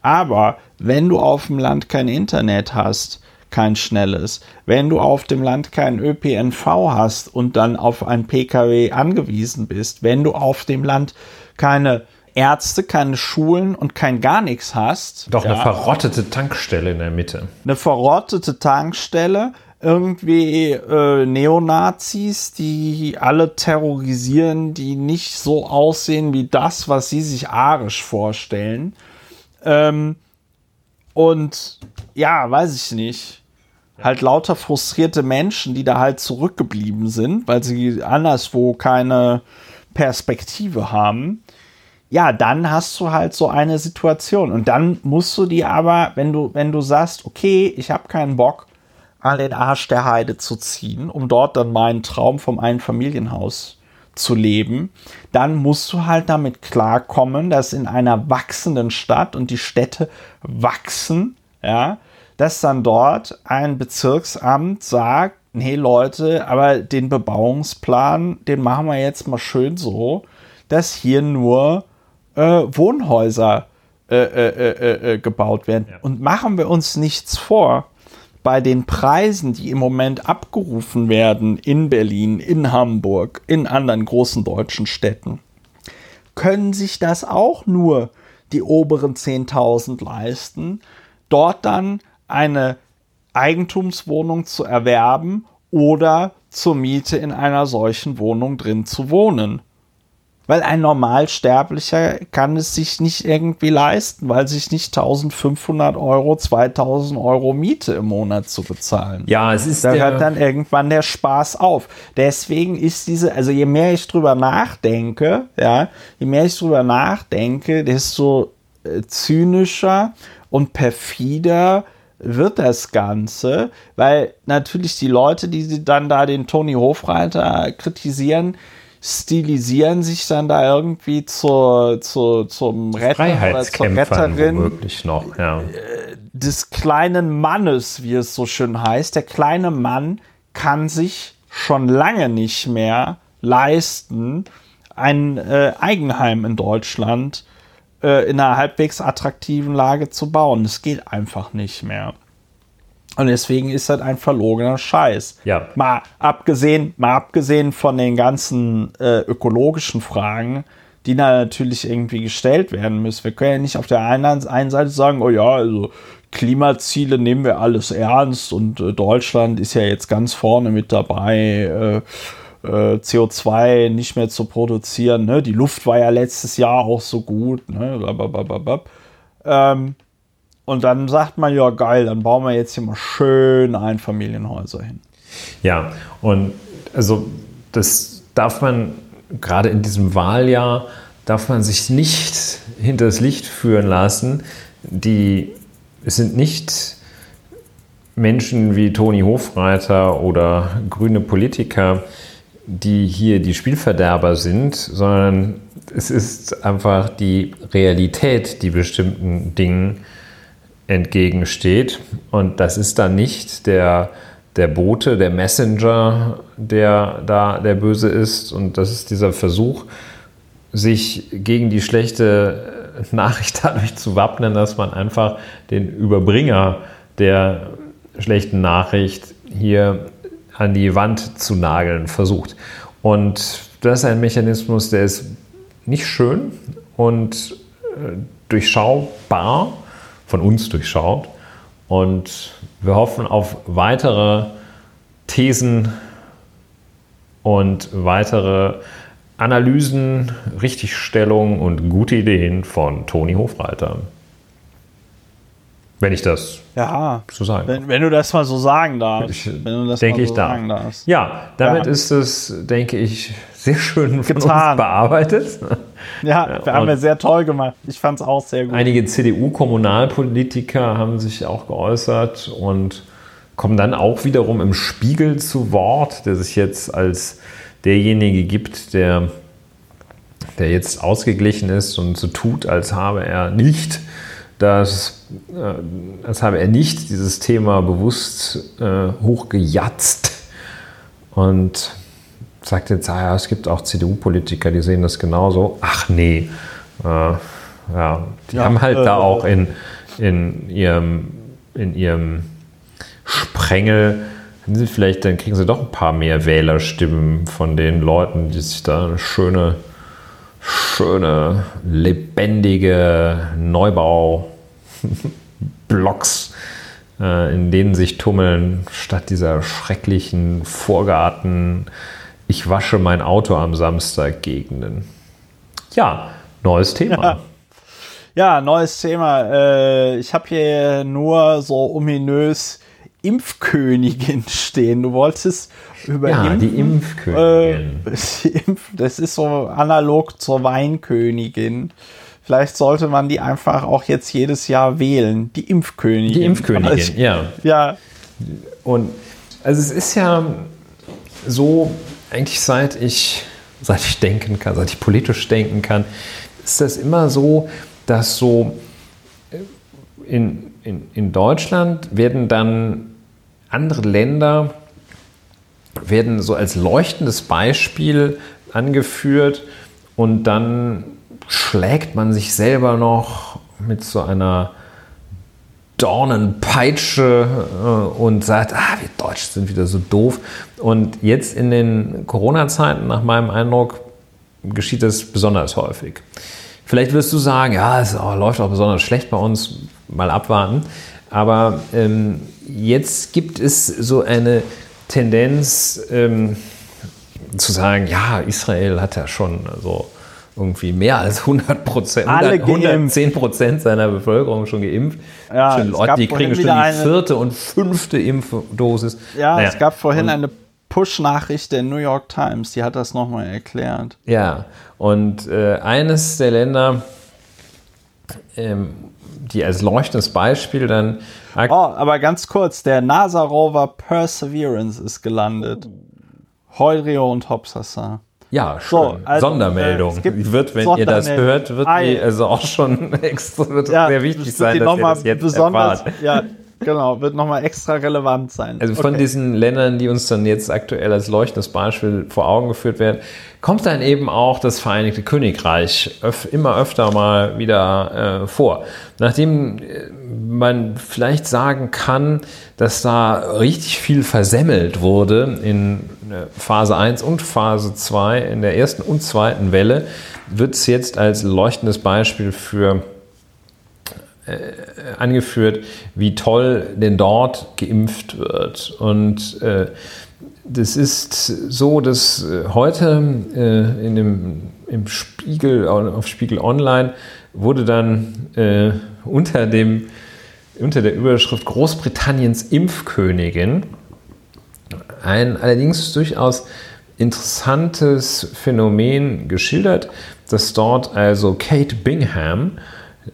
Aber wenn du auf dem Land kein Internet hast, kein schnelles, wenn du auf dem Land keinen ÖPNV hast und dann auf ein Pkw angewiesen bist, wenn du auf dem Land keine Ärzte, keine Schulen und kein gar nichts hast. Doch ja, eine verrottete Tankstelle in der Mitte. Eine verrottete Tankstelle, irgendwie äh, Neonazis, die alle terrorisieren, die nicht so aussehen wie das, was sie sich arisch vorstellen. Ähm, und ja, weiß ich nicht. Halt lauter frustrierte Menschen, die da halt zurückgeblieben sind, weil sie anderswo keine Perspektive haben. Ja, dann hast du halt so eine Situation. Und dann musst du dir aber, wenn du, wenn du sagst, okay, ich habe keinen Bock, an den Arsch der Heide zu ziehen, um dort dann meinen Traum vom Einfamilienhaus zu leben, dann musst du halt damit klarkommen, dass in einer wachsenden Stadt und die Städte wachsen, ja, dass dann dort ein Bezirksamt sagt, nee Leute, aber den Bebauungsplan, den machen wir jetzt mal schön so, dass hier nur äh, Wohnhäuser äh, äh, äh, äh gebaut werden. Ja. Und machen wir uns nichts vor, bei den Preisen, die im Moment abgerufen werden in Berlin, in Hamburg, in anderen großen deutschen Städten, können sich das auch nur die oberen 10.000 leisten, dort dann eine Eigentumswohnung zu erwerben oder zur Miete in einer solchen Wohnung drin zu wohnen. Weil ein Normalsterblicher kann es sich nicht irgendwie leisten, weil sich nicht 1500 Euro, 2000 Euro Miete im Monat zu bezahlen. Ja, es ist. Da hört dann irgendwann der Spaß auf. Deswegen ist diese, also je mehr ich drüber nachdenke, ja, je mehr ich drüber nachdenke, desto äh, zynischer und perfider wird das Ganze, weil natürlich die Leute, die dann da den Tony Hofreiter kritisieren, stilisieren sich dann da irgendwie zur, zur, zum Retter oder zur Retterin womöglich noch, ja. Äh, des kleinen Mannes, wie es so schön heißt. Der kleine Mann kann sich schon lange nicht mehr leisten, ein äh, Eigenheim in Deutschland äh, in einer halbwegs attraktiven Lage zu bauen. Es geht einfach nicht mehr. Und deswegen ist das ein verlogener Scheiß. Ja. Mal abgesehen, mal abgesehen von den ganzen äh, ökologischen Fragen, die da natürlich irgendwie gestellt werden müssen. Wir können ja nicht auf der einen, einen Seite sagen, oh ja, also Klimaziele nehmen wir alles ernst und äh, Deutschland ist ja jetzt ganz vorne mit dabei. Äh, äh CO2 nicht mehr zu produzieren. Ne? Die Luft war ja letztes Jahr auch so gut. Ne? Ähm, und dann sagt man, ja geil, dann bauen wir jetzt hier mal schön Einfamilienhäuser hin. Ja, und also das darf man gerade in diesem Wahljahr, darf man sich nicht hinters Licht führen lassen. Die, es sind nicht Menschen wie Toni Hofreiter oder grüne Politiker, die hier die Spielverderber sind, sondern es ist einfach die Realität, die bestimmten Dingen entgegensteht. Und das ist dann nicht der, der Bote, der Messenger, der da der Böse ist. Und das ist dieser Versuch, sich gegen die schlechte Nachricht [LAUGHS] dadurch zu wappnen, dass man einfach den Überbringer der schlechten Nachricht hier an die Wand zu nageln versucht. Und das ist ein Mechanismus, der ist nicht schön und äh, durchschaubar von uns durchschaut. Und wir hoffen auf weitere Thesen und weitere Analysen, Richtigstellungen und gute Ideen von Toni Hofreiter. Wenn ich das ja, so sagen wenn, wenn, du das mal so sagen darfst. Ich, wenn du das denke mal so ich sagen darfst. Ja, damit ja. ist es, denke ich, sehr schön von Getan. uns bearbeitet. Ja, wir haben ja sehr toll gemacht. Ich fand es auch sehr gut. Einige CDU-Kommunalpolitiker haben sich auch geäußert und kommen dann auch wiederum im Spiegel zu Wort, der sich jetzt als derjenige gibt, der, der jetzt ausgeglichen ist und so tut, als habe er nicht das, äh, als habe er nicht dieses Thema bewusst äh, hochgejatzt und sagt jetzt, ah ja, es gibt auch CDU-Politiker, die sehen das genauso. Ach nee, äh, ja, die ja, haben halt äh, da auch in, in, ihrem, in ihrem Sprengel, vielleicht, dann kriegen sie doch ein paar mehr Wählerstimmen von den Leuten, die sich da eine schöne, schöne, lebendige Neubau-Blocks äh, in denen sich tummeln, statt dieser schrecklichen Vorgarten, ich wasche mein Auto am Samstag Gegenden. Ja, neues Thema. Ja. Ja, neues Thema. Äh, ich habe hier nur so ominös Impfkönigin [LAUGHS] stehen. Du wolltest über ja, Impfen, die Impfkönigin. Äh, [LAUGHS] das ist so analog zur Weinkönigin. Vielleicht sollte man die einfach auch jetzt jedes Jahr wählen. Die Impfkönigin. Die Impfkönigin, also, [LAUGHS] ja. Ja. Und also es ist ja so, eigentlich seit ich seit ich denken kann, seit ich politisch denken kann, ist das immer so, dass so äh, in, in, in Deutschland werden dann andere Länder werden so als leuchtendes Beispiel angeführt und dann schlägt man sich selber noch mit so einer Dornenpeitsche äh, und sagt, ah, wir Deutschen sind wieder so doof. Und jetzt in den Corona-Zeiten, nach meinem Eindruck, geschieht das besonders häufig. Vielleicht wirst du sagen, ja, es oh, läuft auch besonders schlecht bei uns, mal abwarten. Aber ähm, jetzt gibt es so eine Tendenz ähm, zu sagen, ja, Israel hat ja schon so irgendwie mehr als 100 Prozent, 110 Prozent seiner Bevölkerung schon geimpft. Ja, schon Leute, die kriegen schon die vierte und fünfte Impfdosis. Ja, naja. es gab vorhin und, eine Push-Nachricht der New York Times, die hat das nochmal erklärt. Ja, und äh, eines der Länder, ähm, die als leuchtendes Beispiel dann. Oh, aber ganz kurz, der NASA-Rover Perseverance ist gelandet. Heurio und Hopsasa. Ja, schön. So, also, Sondermeldung. Äh, die wird, wenn ihr das hört, wird die also auch schon [LAUGHS] extra wird ja, sehr wichtig sein, dass ihr das jetzt besonders, erfahrt. Ja, genau, wird nochmal extra relevant sein. Also von okay. diesen Ländern, die uns dann jetzt aktuell als leuchtendes Beispiel vor Augen geführt werden, kommt dann eben auch das Vereinigte Königreich öf immer öfter mal wieder äh, vor. Nachdem äh, man vielleicht sagen kann, dass da richtig viel versemmelt wurde in äh, Phase 1 und Phase 2, in der ersten und zweiten Welle, wird es jetzt als leuchtendes Beispiel für äh, angeführt, wie toll denn dort geimpft wird. Und äh, das ist so, dass äh, heute äh, in dem, im Spiegel, auf Spiegel Online wurde dann äh, unter, dem, unter der Überschrift Großbritanniens Impfkönigin ein allerdings durchaus interessantes Phänomen geschildert, dass dort also Kate Bingham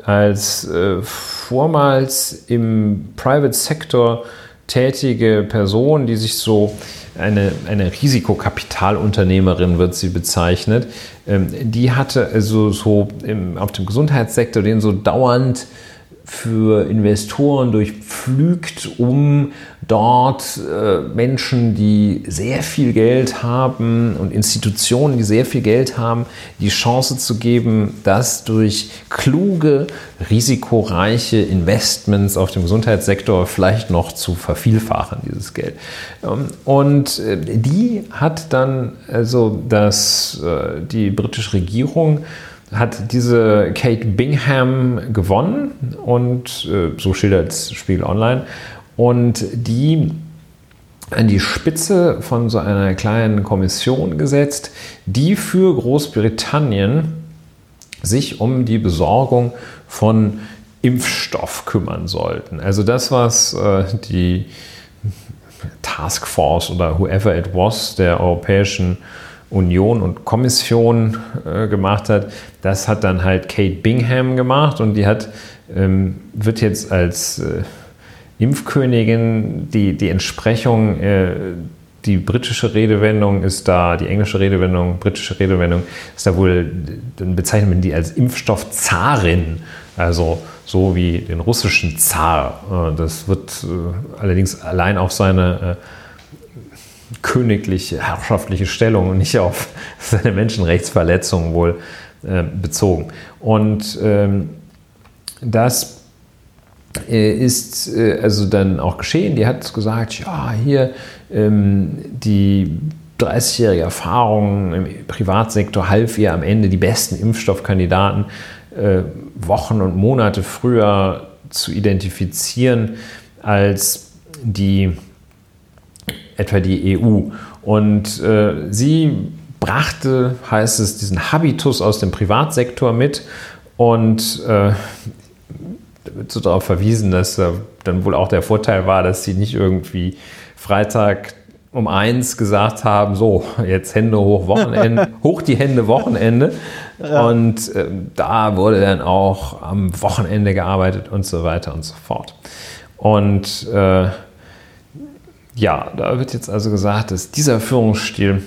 als äh, vormals im Private Sector tätige Person, die sich so eine, eine Risikokapitalunternehmerin wird sie bezeichnet, ähm, die hatte also so im, auf dem Gesundheitssektor den so dauernd für Investoren durchpflügt, um dort äh, Menschen, die sehr viel Geld haben und Institutionen, die sehr viel Geld haben, die Chance zu geben, das durch kluge, risikoreiche Investments auf dem Gesundheitssektor vielleicht noch zu vervielfachen, dieses Geld. Ähm, und äh, die hat dann also das, äh, die britische Regierung hat diese Kate Bingham gewonnen und äh, so schildert Spiegel Online und die an die Spitze von so einer kleinen Kommission gesetzt, die für Großbritannien sich um die Besorgung von Impfstoff kümmern sollten. Also das, was äh, die Taskforce oder whoever it was der Europäischen Union und Kommission äh, gemacht hat, das hat dann halt Kate Bingham gemacht und die hat, ähm, wird jetzt als äh, Impfkönigin die, die Entsprechung, äh, die britische Redewendung ist da, die englische Redewendung, britische Redewendung ist da wohl, dann bezeichnet man die als Impfstoffzarin, also so wie den russischen Zar. Äh, das wird äh, allerdings allein auf seine äh, königliche, herrschaftliche Stellung und nicht auf [LAUGHS] seine Menschenrechtsverletzungen wohl äh, bezogen. Und ähm, das ist äh, also dann auch geschehen. Die hat gesagt, ja, hier ähm, die 30-jährige Erfahrung im Privatsektor half ihr am Ende die besten Impfstoffkandidaten äh, Wochen und Monate früher zu identifizieren als die etwa die EU. Und äh, sie brachte, heißt es, diesen Habitus aus dem Privatsektor mit und äh, so darauf verwiesen, dass äh, dann wohl auch der Vorteil war, dass sie nicht irgendwie Freitag um eins gesagt haben, so, jetzt Hände hoch, Wochenende, [LAUGHS] hoch die Hände, Wochenende. Ja. Und äh, da wurde dann auch am Wochenende gearbeitet und so weiter und so fort. Und äh, ja, da wird jetzt also gesagt, dass dieser Führungsstil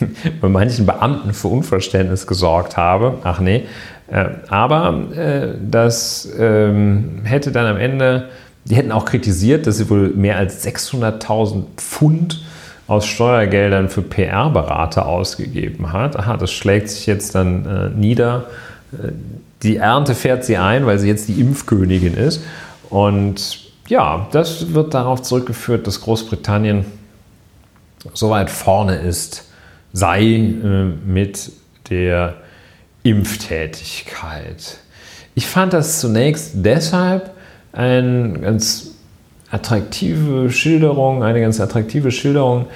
[LAUGHS] bei manchen Beamten für Unverständnis gesorgt habe. Ach nee. Äh, aber äh, das ähm, hätte dann am Ende, die hätten auch kritisiert, dass sie wohl mehr als 600.000 Pfund aus Steuergeldern für PR-Berater ausgegeben hat. Aha, das schlägt sich jetzt dann äh, nieder. Äh, die Ernte fährt sie ein, weil sie jetzt die Impfkönigin ist. Und ja, das wird darauf zurückgeführt, dass Großbritannien so weit vorne ist, sei äh, mit der Impftätigkeit. Ich fand das zunächst deshalb eine ganz attraktive Schilderung, eine ganz attraktive Schilderung,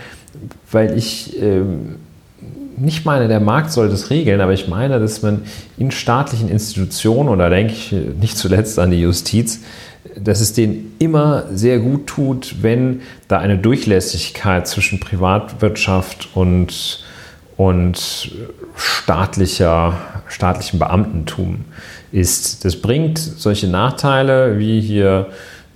weil ich äh, nicht meine, der Markt soll das regeln, aber ich meine, dass man in staatlichen Institutionen, oder denke ich nicht zuletzt an die Justiz, dass es denen immer sehr gut tut, wenn da eine Durchlässigkeit zwischen Privatwirtschaft und, und staatlicher, staatlichem Beamtentum ist. Das bringt solche Nachteile wie hier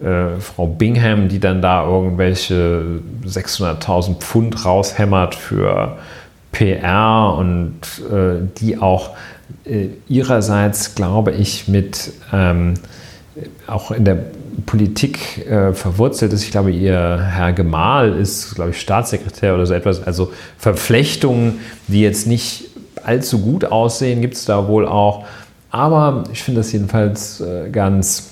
äh, Frau Bingham, die dann da irgendwelche 600.000 Pfund raushämmert für PR und äh, die auch äh, ihrerseits, glaube ich, mit ähm, auch in der Politik äh, verwurzelt ist. Ich glaube, ihr Herr Gemahl ist, glaube ich, Staatssekretär oder so etwas. Also Verflechtungen, die jetzt nicht allzu gut aussehen, gibt es da wohl auch. Aber ich finde das jedenfalls äh, ganz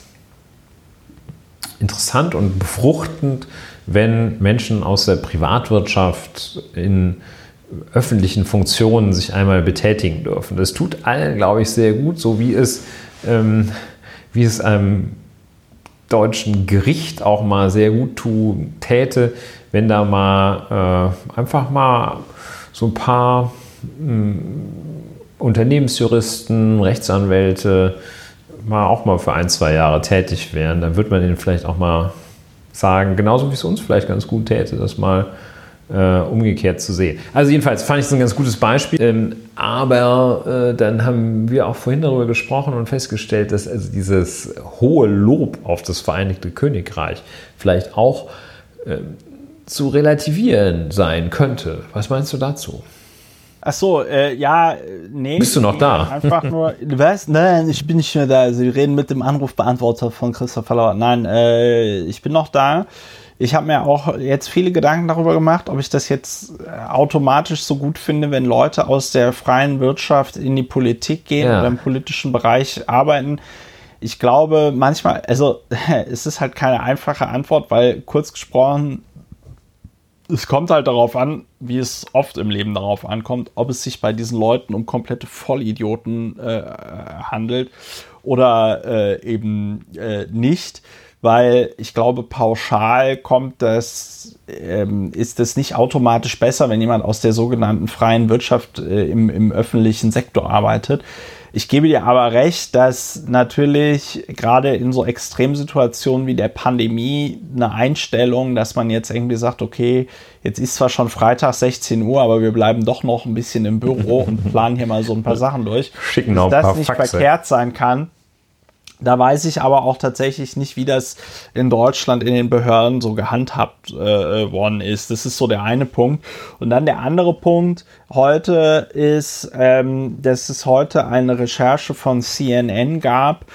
interessant und befruchtend, wenn Menschen aus der Privatwirtschaft in öffentlichen Funktionen sich einmal betätigen dürfen. Das tut allen, glaube ich, sehr gut, so wie es ähm, wie es einem deutschen Gericht auch mal sehr gut täte, wenn da mal äh, einfach mal so ein paar mh, hm, Unternehmensjuristen, Rechtsanwälte mal auch mal für ein, zwei Jahre tätig wären. Dann wird man ihnen vielleicht auch mal sagen, genauso wie es uns vielleicht ganz gut täte, das mal äh, umgekehrt zu sehen. Also jedenfalls fand ich es ein ganz gutes Beispiel. Ähm, aber äh, dann haben wir auch vorhin darüber gesprochen und festgestellt, dass also dieses hohe Lob auf das Vereinigte Königreich vielleicht auch äh, zu relativieren sein könnte. Was meinst du dazu? Ach so, äh, ja, nee. Bist du noch da? [LAUGHS] Einfach nur, was? Nein, ich bin nicht mehr da. Sie reden mit dem Anrufbeantworter von Christopher Lauer. Nein, äh, ich bin noch da. Ich habe mir auch jetzt viele Gedanken darüber gemacht, ob ich das jetzt äh, automatisch so gut finde, wenn Leute aus der freien Wirtschaft in die Politik gehen ja. oder im politischen Bereich arbeiten. Ich glaube, manchmal, also [LAUGHS] es ist halt keine einfache Antwort, weil kurz gesprochen, es kommt halt darauf an, wie es oft im Leben darauf ankommt, ob es sich bei diesen Leuten um komplette Vollidioten äh, handelt oder äh, eben äh, nicht weil ich glaube, pauschal kommt das, ähm, ist es nicht automatisch besser, wenn jemand aus der sogenannten freien Wirtschaft äh, im, im öffentlichen Sektor arbeitet. Ich gebe dir aber recht, dass natürlich gerade in so Extremsituationen wie der Pandemie eine Einstellung, dass man jetzt irgendwie sagt, okay, jetzt ist zwar schon Freitag 16 Uhr, aber wir bleiben doch noch ein bisschen im Büro und [LAUGHS] planen hier mal so ein paar Sachen durch, Schicken dass das nicht Faxe. verkehrt sein kann. Da weiß ich aber auch tatsächlich nicht, wie das in Deutschland in den Behörden so gehandhabt äh, worden ist. Das ist so der eine Punkt. Und dann der andere Punkt heute ist, ähm, dass es heute eine Recherche von CNN gab,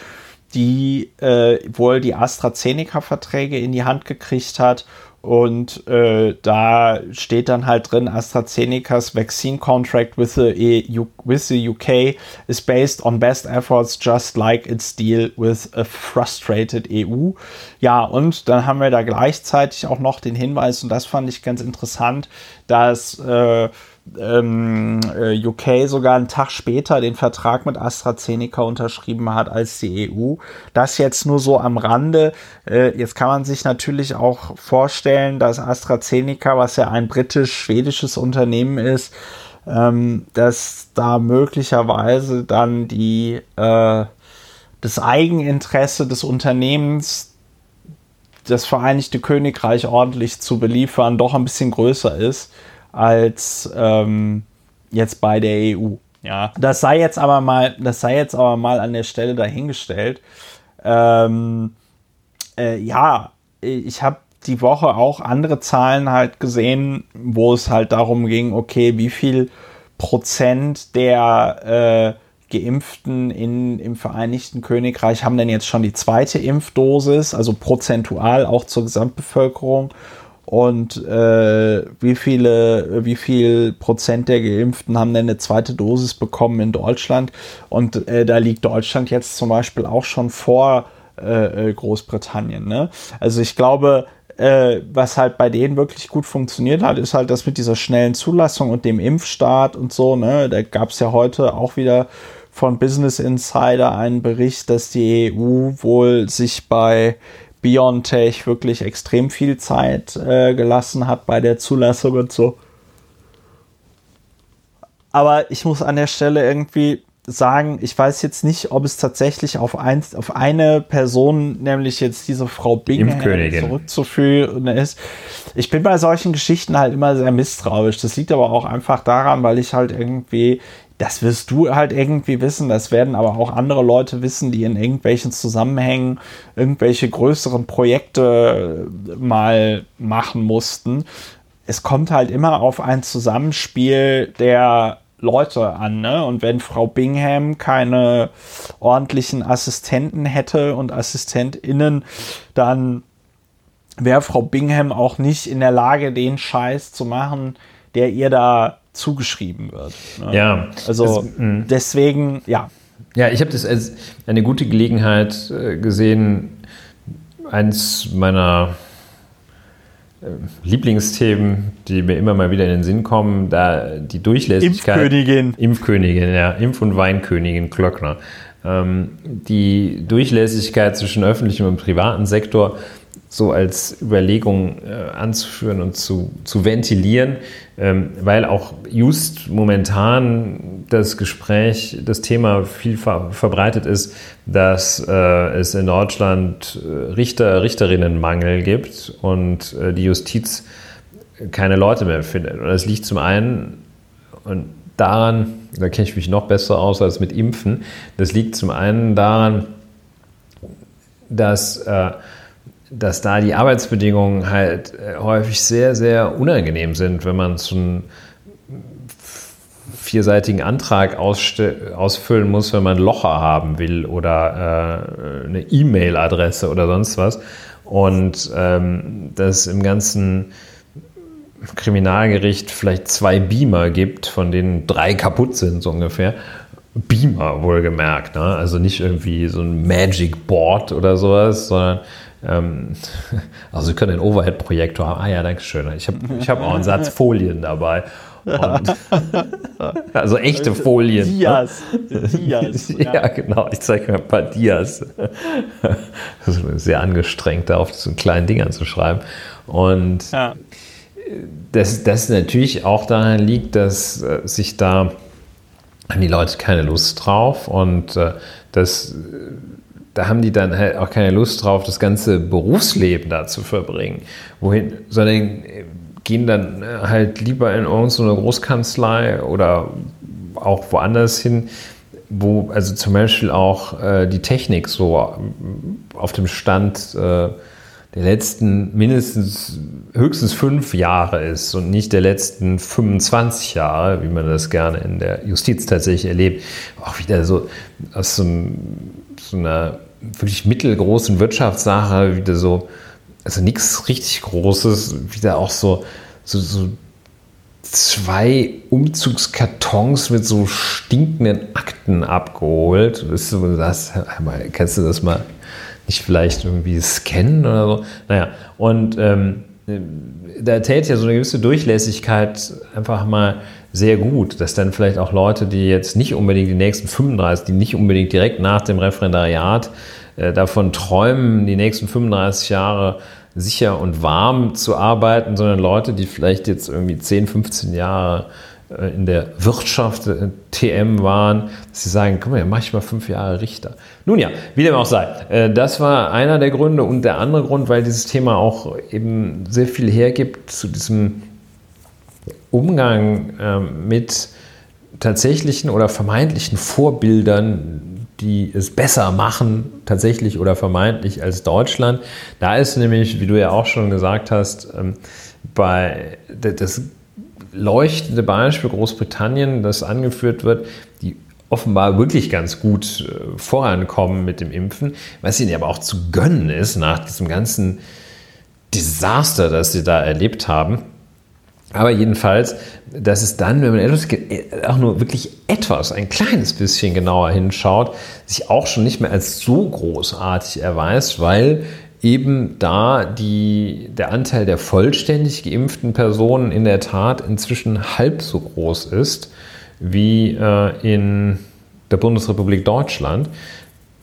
die äh, wohl die AstraZeneca-Verträge in die Hand gekriegt hat und äh, da steht dann halt drin, AstraZeneca's vaccine contract with the, EU, with the UK is based on best efforts, just like its deal with a frustrated EU. Ja, und dann haben wir da gleichzeitig auch noch den Hinweis, und das fand ich ganz interessant, dass äh, ähm, äh, UK sogar einen Tag später den Vertrag mit AstraZeneca unterschrieben hat als die EU. Das jetzt nur so am Rande. Äh, jetzt kann man sich natürlich auch vorstellen, dass AstraZeneca, was ja ein britisch-schwedisches Unternehmen ist, ähm, dass da möglicherweise dann die äh, das Eigeninteresse des Unternehmens das Vereinigte Königreich ordentlich zu beliefern, doch ein bisschen größer ist als ähm, jetzt bei der EU. Ja, das sei jetzt aber mal, das sei jetzt aber mal an der Stelle dahingestellt. Ähm, äh, ja, ich habe die Woche auch andere Zahlen halt gesehen, wo es halt darum ging, okay, wie viel Prozent der äh, Geimpften in, im Vereinigten Königreich haben denn jetzt schon die zweite Impfdosis, also prozentual auch zur Gesamtbevölkerung und äh, wie viele, wie viel Prozent der Geimpften haben denn eine zweite Dosis bekommen in Deutschland? Und äh, da liegt Deutschland jetzt zum Beispiel auch schon vor äh, äh Großbritannien. Ne? Also ich glaube, äh, was halt bei denen wirklich gut funktioniert hat, ist halt das mit dieser schnellen Zulassung und dem Impfstart und so. Ne? Da gab es ja heute auch wieder von Business Insider einen Bericht, dass die EU wohl sich bei BioNTech wirklich extrem viel Zeit äh, gelassen hat bei der Zulassung und so. Aber ich muss an der Stelle irgendwie sagen, ich weiß jetzt nicht, ob es tatsächlich auf, ein, auf eine Person, nämlich jetzt diese Frau Bingham, zurückzuführen ist. Ich bin bei solchen Geschichten halt immer sehr misstrauisch. Das liegt aber auch einfach daran, weil ich halt irgendwie das wirst du halt irgendwie wissen, das werden aber auch andere Leute wissen, die in irgendwelchen Zusammenhängen irgendwelche größeren Projekte mal machen mussten. Es kommt halt immer auf ein Zusammenspiel der Leute an, ne? Und wenn Frau Bingham keine ordentlichen Assistenten hätte und AssistentInnen, dann wäre Frau Bingham auch nicht in der Lage, den Scheiß zu machen, der ihr da zugeschrieben wird. Ne? Ja. Also es, hm. deswegen, ja. Ja, ich habe das als eine gute Gelegenheit äh, gesehen, eins meiner äh, Lieblingsthemen, die mir immer mal wieder in den Sinn kommen, da die Durchlässigkeit. Impfkönigin. Impfkönigin, ja. Impf- und Weinkönigin Klöckner. Ähm, die Durchlässigkeit zwischen öffentlichem und privaten Sektor so als Überlegung äh, anzuführen und zu, zu ventilieren, ähm, weil auch just momentan das Gespräch, das Thema viel ver verbreitet ist, dass äh, es in Deutschland äh, Richter, Richterinnenmangel gibt und äh, die Justiz keine Leute mehr findet. Und das liegt zum einen und daran, da kenne ich mich noch besser aus als mit Impfen, das liegt zum einen daran, dass äh, dass da die Arbeitsbedingungen halt äh, häufig sehr, sehr unangenehm sind, wenn man so einen vierseitigen Antrag ausfüllen muss, wenn man Locher haben will oder äh, eine E-Mail-Adresse oder sonst was. Und ähm, dass im ganzen Kriminalgericht vielleicht zwei Beamer gibt, von denen drei kaputt sind, so ungefähr. Beamer wohlgemerkt, ne? also nicht irgendwie so ein Magic Board oder sowas, sondern ähm, [LAUGHS] also Sie können einen Overhead-Projektor haben. Ah ja, danke schön. Ich habe ich hab auch einen Satz Folien dabei. Und, [LAUGHS] also echte Folien. Ne? Dias. Dias. [LAUGHS] ja. ja, genau. Ich zeige mir ein paar Dias. Das ist sehr angestrengt, da auf so kleinen Dingern zu schreiben. Und ja. das, das natürlich auch daran liegt, dass äh, sich da haben die Leute keine Lust drauf und äh, das da haben die dann halt auch keine Lust drauf, das ganze Berufsleben da zu verbringen. Wohin, sondern gehen dann halt lieber in irgendeine Großkanzlei oder auch woanders hin, wo also zum Beispiel auch äh, die Technik so auf dem Stand äh, der letzten mindestens höchstens fünf Jahre ist und nicht der letzten 25 Jahre, wie man das gerne in der Justiz tatsächlich erlebt. Auch wieder so aus so, so einer wirklich mittelgroßen Wirtschaftssache wieder so, also nichts richtig Großes, wieder auch so, so, so zwei Umzugskartons mit so stinkenden Akten abgeholt. Weißt du, das, kannst du das mal nicht vielleicht irgendwie scannen oder so? Naja, und ähm, da täte ja so eine gewisse Durchlässigkeit einfach mal sehr gut, dass dann vielleicht auch Leute, die jetzt nicht unbedingt die nächsten 35, die nicht unbedingt direkt nach dem Referendariat äh, davon träumen, die nächsten 35 Jahre sicher und warm zu arbeiten, sondern Leute, die vielleicht jetzt irgendwie 10, 15 Jahre äh, in der Wirtschaft äh, TM waren, dass sie sagen, komm mal, mach ich mal fünf Jahre Richter. Nun ja, wie dem auch sei. Äh, das war einer der Gründe und der andere Grund, weil dieses Thema auch eben sehr viel hergibt zu diesem Umgang ähm, mit tatsächlichen oder vermeintlichen Vorbildern die es besser machen, tatsächlich oder vermeintlich als Deutschland. Da ist nämlich, wie du ja auch schon gesagt hast, ähm, bei das leuchtende Beispiel Großbritannien, das angeführt wird, die offenbar wirklich ganz gut äh, vorankommen mit dem Impfen, was ihnen aber auch zu gönnen ist nach diesem ganzen Desaster, das sie da erlebt haben. Aber jedenfalls, dass es dann, wenn man etwas, auch nur wirklich etwas, ein kleines bisschen genauer hinschaut, sich auch schon nicht mehr als so großartig erweist, weil eben da die, der Anteil der vollständig geimpften Personen in der Tat inzwischen halb so groß ist wie äh, in der Bundesrepublik Deutschland.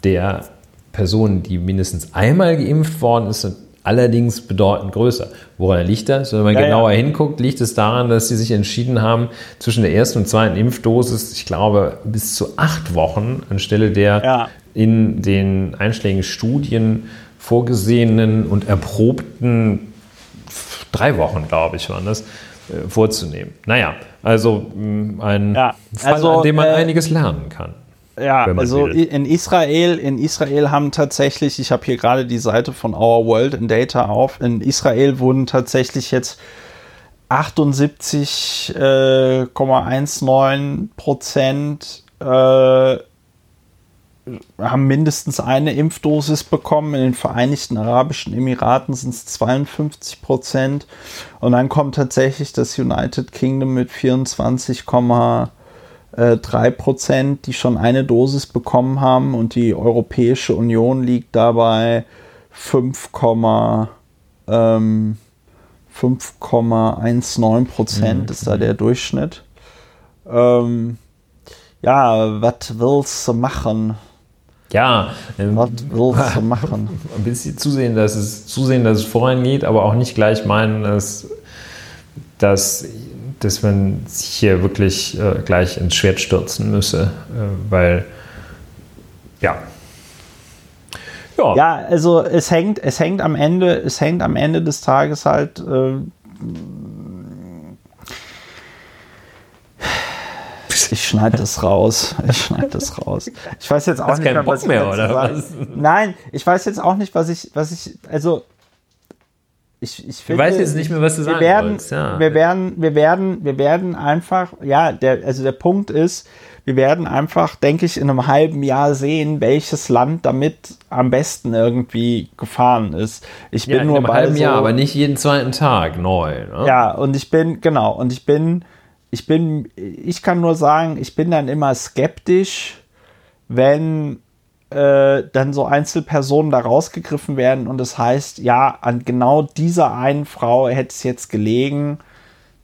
Der Personen, die mindestens einmal geimpft worden sind, allerdings bedeutend größer. Woran liegt das? Wenn man ja, genauer ja. hinguckt, liegt es daran, dass sie sich entschieden haben, zwischen der ersten und zweiten Impfdosis, ich glaube, bis zu acht Wochen anstelle der ja. in den einschlägigen Studien vorgesehenen und erprobten drei Wochen, glaube ich, waren das, äh, vorzunehmen. Naja, also mm, ein Fall, also, an dem man äh, einiges lernen kann. Ja, also will. in Israel, in Israel haben tatsächlich, ich habe hier gerade die Seite von Our World in Data auf, in Israel wurden tatsächlich jetzt 78,19 äh, Prozent äh, haben mindestens eine Impfdosis bekommen. In den Vereinigten Arabischen Emiraten sind es 52 Prozent. Und dann kommt tatsächlich das United Kingdom mit 24,3 Prozent, die schon eine Dosis bekommen haben. Und die Europäische Union liegt dabei 5,19 ähm, Prozent, mhm. ist da der Durchschnitt. Ähm, ja, was willst du machen? Ja, ähm, was willst du [LAUGHS] machen? Ein bisschen zusehen, dass es zusehen, dass es vorangeht, aber auch nicht gleich meinen, dass, dass, dass man sich hier wirklich äh, gleich ins Schwert stürzen müsse, äh, weil ja. Ja. ja, also es hängt, es hängt am Ende, es hängt am Ende des Tages halt äh, Ich schneide das raus. Ich schneide das raus. Ich weiß jetzt auch Hast nicht mehr, was mehr, oder was? Nein, ich weiß jetzt auch nicht, was ich, was ich, also ich, ich finde, du weißt jetzt nicht mehr, was du sagen werden, wolltest. Ja. Wir werden, wir werden, wir werden einfach, ja, der, also der Punkt ist, wir werden einfach, denke ich, in einem halben Jahr sehen, welches Land damit am besten irgendwie gefahren ist. Ich bin ja, nur in einem bei halben so, Jahr, aber nicht jeden zweiten Tag neu. Ne? Ja, und ich bin genau, und ich bin ich bin, ich kann nur sagen, ich bin dann immer skeptisch, wenn äh, dann so Einzelpersonen da rausgegriffen werden und es das heißt, ja, an genau dieser einen Frau hätte es jetzt gelegen,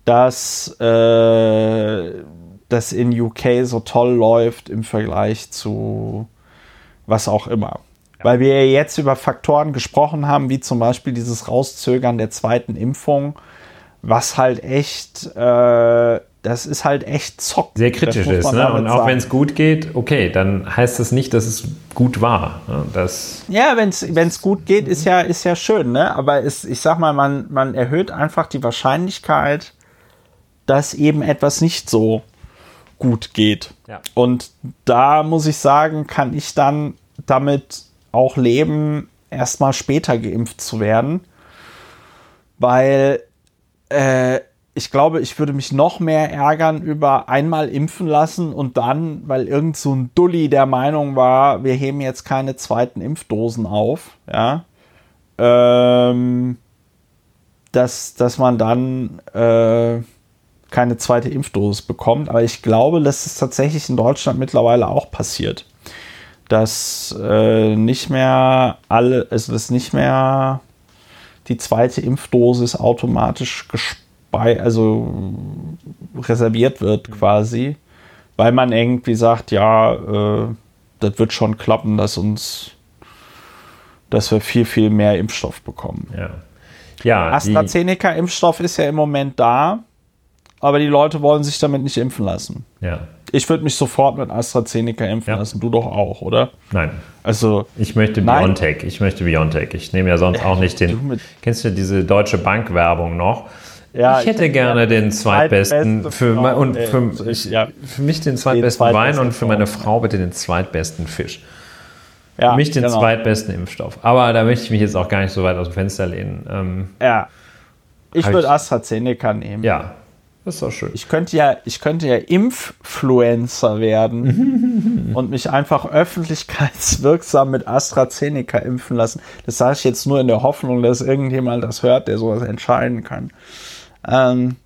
dass äh, das in UK so toll läuft im Vergleich zu was auch immer. Ja. Weil wir jetzt über Faktoren gesprochen haben, wie zum Beispiel dieses Rauszögern der zweiten Impfung, was halt echt äh, das ist halt echt Zock. Sehr kritisch ist, ne? Und auch wenn es gut geht, okay, dann heißt das nicht, dass es gut war. Ne? Das ja, wenn es gut geht, ist ja, ist ja schön, ne? Aber es, ich sag mal, man, man erhöht einfach die Wahrscheinlichkeit, dass eben etwas nicht so gut geht. Ja. Und da muss ich sagen, kann ich dann damit auch leben, erstmal später geimpft zu werden. Weil äh, ich glaube, ich würde mich noch mehr ärgern über einmal impfen lassen und dann, weil irgend so ein Dulli der Meinung war, wir heben jetzt keine zweiten Impfdosen auf, ja, ähm, dass, dass man dann äh, keine zweite Impfdosis bekommt. Aber ich glaube, dass es tatsächlich in Deutschland mittlerweile auch passiert. Dass äh, nicht mehr alle, also dass nicht mehr die zweite Impfdosis automatisch gespart bei, also reserviert wird quasi, weil man irgendwie sagt, ja, äh, das wird schon klappen, dass uns, dass wir viel, viel mehr Impfstoff bekommen. Ja. ja AstraZeneca-Impfstoff ist ja im Moment da, aber die Leute wollen sich damit nicht impfen lassen. Ja. Ich würde mich sofort mit AstraZeneca impfen ja. lassen. Du doch auch, oder? Nein. Also. Ich möchte BioNTech. Ich möchte BioNTech. Ich nehme ja sonst auch nicht den. Du kennst du diese Deutsche Bank-Werbung noch? Ja, ich hätte ich- gerne den zweitbesten zweitbeste für, Frau, und für, ich- ja. für mich den zweitbesten Wein zweitbesten und für meine Frau. Bitte den zweitbesten Fisch. Ja, Für mich den genau. zweitbesten Impfstoff. Aber da möchte ich mich jetzt auch gar nicht so weit aus dem Fenster lehnen. Ähm, Ja. Ich Hab würde AstraZeneca nehmen. ja, das ist doch schön. Ich könnte ja, ich könnte ja Impffluencer werden [LAUGHS] und mich einfach öffentlichkeitswirksam mit AstraZeneca impfen lassen. Das sage ich jetzt nur in der Hoffnung, dass irgendjemand das hört, der sowas entscheiden kann. Ähm,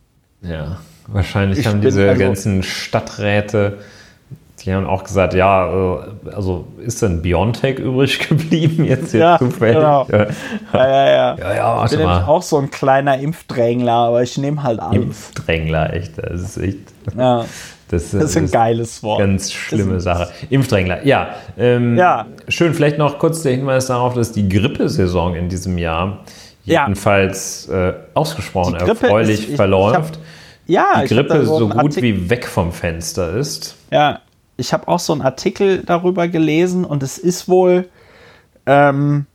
Ja, wahrscheinlich Ich haben diese also- ganzen Stadträte, die haben auch gesagt, ja, äh, also ist denn Biontech übrig [LAUGHS] geblieben jetzt hier Ja, zufällig? genau. Ja, ja, ja, ja. [LAUGHS] ja, Ich bin mal. auch so ein kleiner Impfdrängler, aber ich nehme halt alles. Impfdrängler, echt. Das ist echt. Ja, [LAUGHS] Das, das ist ein geiles Wort. Ganz schlimme Sache. Impfdrängler, ja. Ähm, Ja. Schön, vielleicht noch kurz der Hinweis darauf, dass die Grippesaison in diesem Jahr Ja. jedenfalls äh, ausgesprochen Die erfreulich ist- ich- ich verläuft. Ja, die ich hab da Grippe so einen gut Artikel- wie weg vom Fenster ist. Ja, ich habe auch so einen Artikel darüber gelesen und es ist wohl, ähm,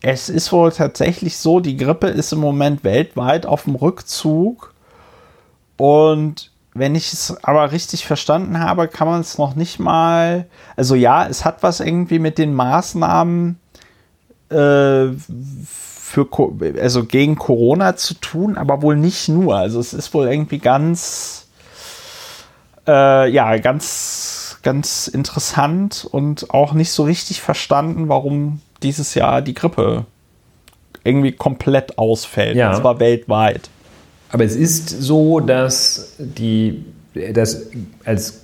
es ist wohl tatsächlich so, die Grippe ist im Moment weltweit auf dem Rückzug und wenn ich es aber richtig verstanden habe, kann man es noch nicht mal, also ja, es hat was irgendwie mit den Maßnahmen äh, für, also gegen Corona zu tun, aber wohl nicht nur. Also es ist wohl irgendwie ganz, äh, ja, ganz, ganz interessant und auch nicht so richtig verstanden, warum dieses Jahr die Grippe irgendwie komplett ausfällt. Ja. Und zwar weltweit. Aber es ist so, dass die, das als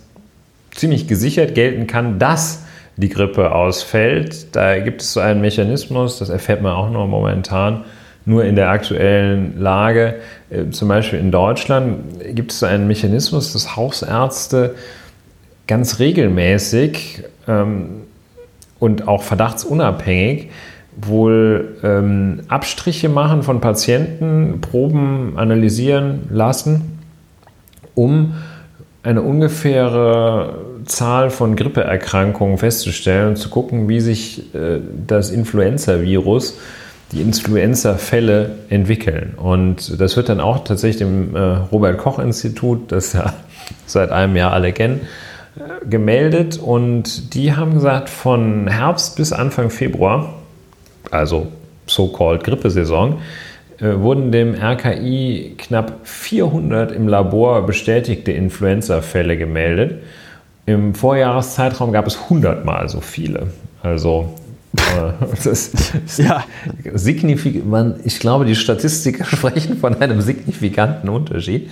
ziemlich gesichert gelten kann, dass die Grippe ausfällt. Da gibt es so einen Mechanismus, das erfährt man auch nur momentan, nur in der aktuellen Lage. Äh, Zum Beispiel in Deutschland gibt es so einen Mechanismus, dass Hausärzte ganz regelmäßig ähm, und auch verdachtsunabhängig wohl ähm, Abstriche machen von Patienten, Proben analysieren lassen, um eine ungefähre Zahl von Grippeerkrankungen festzustellen und zu gucken, wie sich äh, das Influenza-Virus, die Influenza-Fälle entwickeln. Und das wird dann auch tatsächlich im äh, Robert-Koch-Institut, das ja [LAUGHS] seit einem Jahr alle kennen, äh, gemeldet. Und die haben gesagt, von Herbst bis Anfang Februar also so-called Grippesaison, wurden dem RKI knapp 400 im Labor bestätigte Influenza-Fälle gemeldet. Im Vorjahreszeitraum gab es 100 Mal so viele. Also äh, [LAUGHS] das ist Ja. signifikant. Man, ich glaube, die Statistiken [LAUGHS] sprechen von einem signifikanten Unterschied.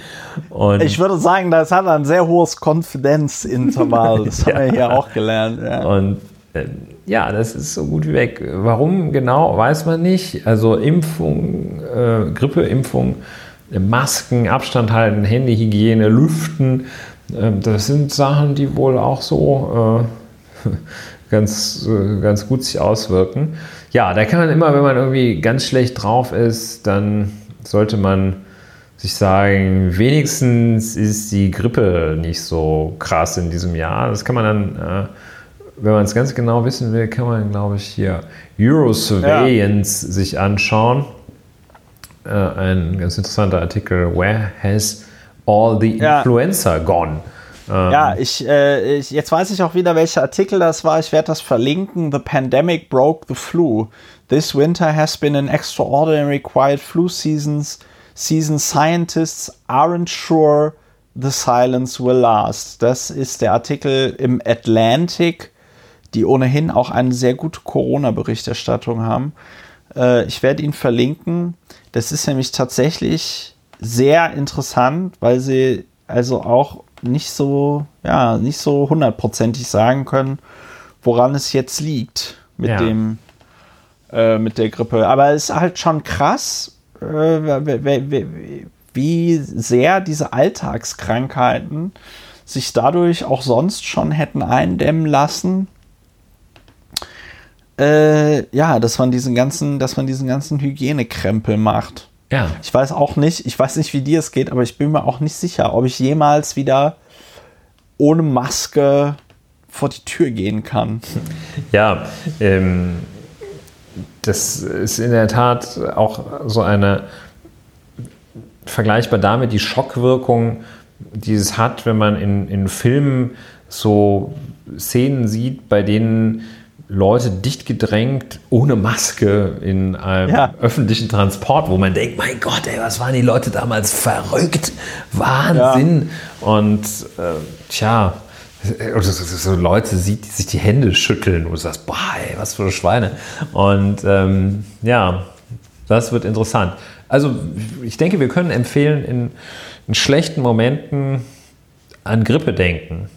Und Ich würde sagen, das hat ein sehr hohes Konfidenzintervall. Das haben wir [LAUGHS] Ja. hier auch gelernt. Ja. Und ja, das ist so gut wie weg. Warum genau, weiß man nicht. Also Impfung, äh, Grippeimpfung, äh, Masken, Abstand halten, Handyhygiene, Lüften, ähm, das sind Sachen, die wohl auch so äh, [LAUGHS] ganz, äh, ganz gut sich auswirken. Ja, da kann man immer, wenn man irgendwie ganz schlecht drauf ist, dann sollte man sich sagen, wenigstens ist die Grippe nicht so krass in diesem Jahr. Das kann man dann, äh, wenn man es ganz genau wissen will, kann man, glaube ich, hier Eurosurveillance sich anschauen. Äh, ein ganz interessanter Artikel, Where has all the Ja. influenza gone? Ähm, Ja, ich, äh, ich, jetzt weiß ich auch wieder, welcher Artikel das war. Ich werde das verlinken. The pandemic broke the flu. This winter has been an extraordinary quiet flu seasons. Season scientists aren't sure the silence will last. Das ist der Artikel im Atlantic, die ohnehin auch eine sehr gute Corona-Berichterstattung haben. Äh, ich werde ihn verlinken. Das ist nämlich tatsächlich sehr interessant, weil sie also auch nicht so, ja, nicht so hundertprozentig sagen können, woran es jetzt liegt mit Ja. dem, äh, mit der Grippe. Aber es ist halt schon krass, äh, wie sehr diese Alltagskrankheiten sich dadurch auch sonst schon hätten eindämmen lassen. Äh, ja, dass man diesen ganzen, dass man diesen ganzen Hygienekrempel macht. ja. Ich weiß auch nicht, ich weiß nicht, wie dir es geht, aber ich bin mir auch nicht sicher, ob ich jemals wieder ohne Maske vor die Tür gehen kann. [LAUGHS] Ja, ähm, das ist in der Tat auch so eine vergleichbar damit die Schockwirkung, die es hat, wenn man in, in Filmen so Szenen sieht, bei denen Leute dicht gedrängt ohne Maske in einem ja. öffentlichen Transport, wo man denkt, mein Gott, ey, was waren die Leute damals verrückt? Wahnsinn. Ja. Und äh, tja, so Leute sieht, die sich die Hände schütteln und du sagst, boah, ey, was für Schweine. Und ähm, ja, das wird interessant. Also ich denke, wir können empfehlen, in, in schlechten Momenten an Grippe denken.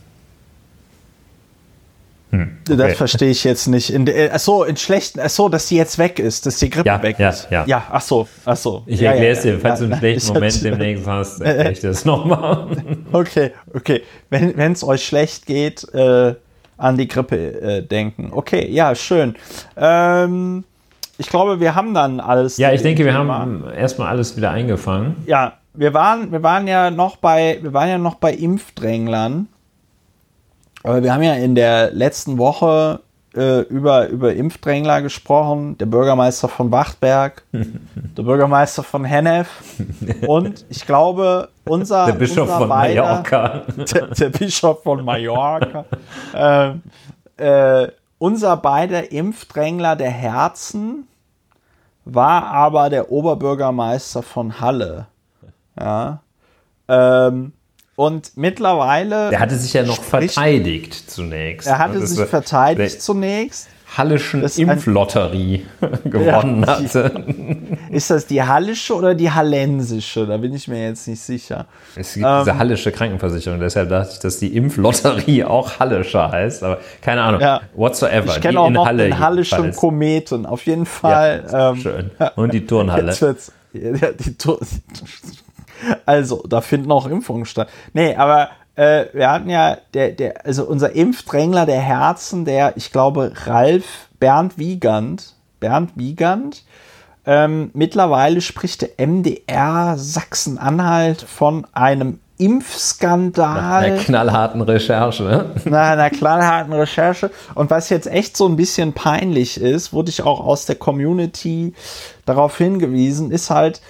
Hm, okay. Das verstehe ich jetzt nicht. In de, achso, in schlechten, achso, dass die jetzt weg ist, dass die Grippe ja, weg ja, ist. Ja, ja. ach so, ach so. Ich ja, erkläre es dir, falls du einen schlechten Moment demnächst hast, [LAUGHS] erkläre ich das nochmal. [LAUGHS] Okay, okay. Wenn es euch schlecht geht, äh, an die Grippe äh, denken. Okay, ja, schön. Ähm, ich glaube, wir haben dann alles. Ja, ich denke, wir haben erstmal alles wieder eingefangen. Ja, wir waren, wir waren ja noch bei, wir waren ja noch bei Impfdränglern. Aber wir haben ja in der letzten Woche äh, über, über Impfdrängler gesprochen, der Bürgermeister von Wachtberg, [LAUGHS] der Bürgermeister von Hennef und ich glaube, unser der Bischof unser von beider, Mallorca. [LAUGHS] Der, der, Bischof von Mallorca. äh, äh, unser beider Impfdrängler der Herzen war aber der Oberbürgermeister von Halle. Ja. Ähm, und mittlerweile. Der hatte sich ja noch verteidigt zunächst. Er hatte sich verteidigt zunächst. Hallischen Impflotterie [LAUGHS] gewonnen ja, hatte. [LAUGHS] Ist das die hallische oder die hallensische? Da bin ich mir jetzt nicht sicher. Es gibt ähm, diese hallische Krankenversicherung, deshalb dachte ich, dass die Impflotterie [LAUGHS] auch hallischer heißt, aber keine Ahnung. Ja. Whatsoever. Ich kenne auch noch Halle den hallischen Kometen, auf jeden Fall. Ja, ähm, schön. Und die Turnhalle. Jetzt wird's, ja, die Tur also, da finden auch Impfungen statt. Nee, aber äh, wir hatten ja, der, der, also unser Impfdrängler der Herzen, der, ich glaube, Ralf Bernd Wiegand, Bernd Wiegand, ähm, mittlerweile spricht der MDR Sachsen-Anhalt von einem Impfskandal. Nach einer knallharten Recherche, ne? Nach einer knallharten Recherche. Und was jetzt echt so ein bisschen peinlich ist, wurde ich auch aus der Community darauf hingewiesen, ist halt,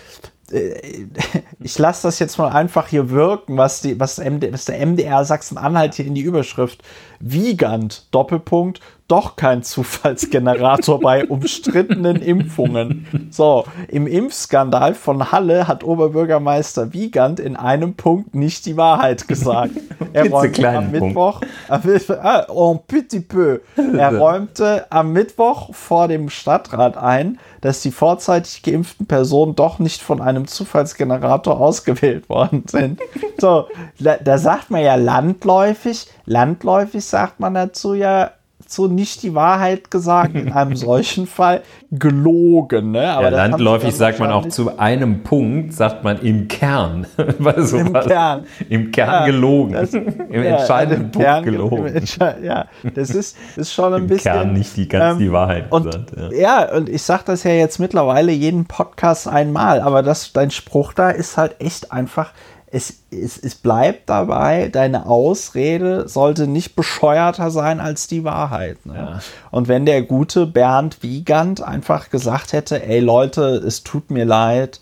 [LAUGHS] ich lasse das jetzt mal einfach hier wirken, was, die, was, MD, was der MDR Sachsen-Anhalt hier in die Überschrift Wiegand, Doppelpunkt, doch kein Zufallsgenerator bei umstrittenen [LAUGHS] Impfungen. So, im Impfskandal von Halle hat Oberbürgermeister Wiegand in einem Punkt nicht die Wahrheit gesagt. [LAUGHS] Er räumte am Mittwoch, ah, un petit peu, er [LAUGHS] räumte am Mittwoch vor dem Stadtrat ein, dass die vorzeitig geimpften Personen doch nicht von einem Zufallsgenerator ausgewählt worden sind. So, da, da sagt man ja landläufig, landläufig sagt man dazu ja, so nicht die Wahrheit gesagt, in einem [LAUGHS] solchen Fall gelogen. Ne? Aber ja, landläufig sagt man auch zu einem Punkt, sagt man im Kern. [LAUGHS] so Im Kern. Im Kern ja, gelogen. Das, Im ja, entscheidenden Punkt Kern, gelogen. ja, das ist, ist schon ein Im bisschen. Im Kern nicht die, ganz ähm, die Wahrheit und, gesagt. Ja. ja, und ich sage das ja jetzt mittlerweile jeden Podcast einmal, aber das, dein Spruch da ist halt echt einfach es, es, es bleibt dabei, deine Ausrede sollte nicht bescheuerter sein als die Wahrheit. Ne? Ja. Und wenn der gute Bernd Wiegand einfach gesagt hätte, ey Leute, es tut mir leid,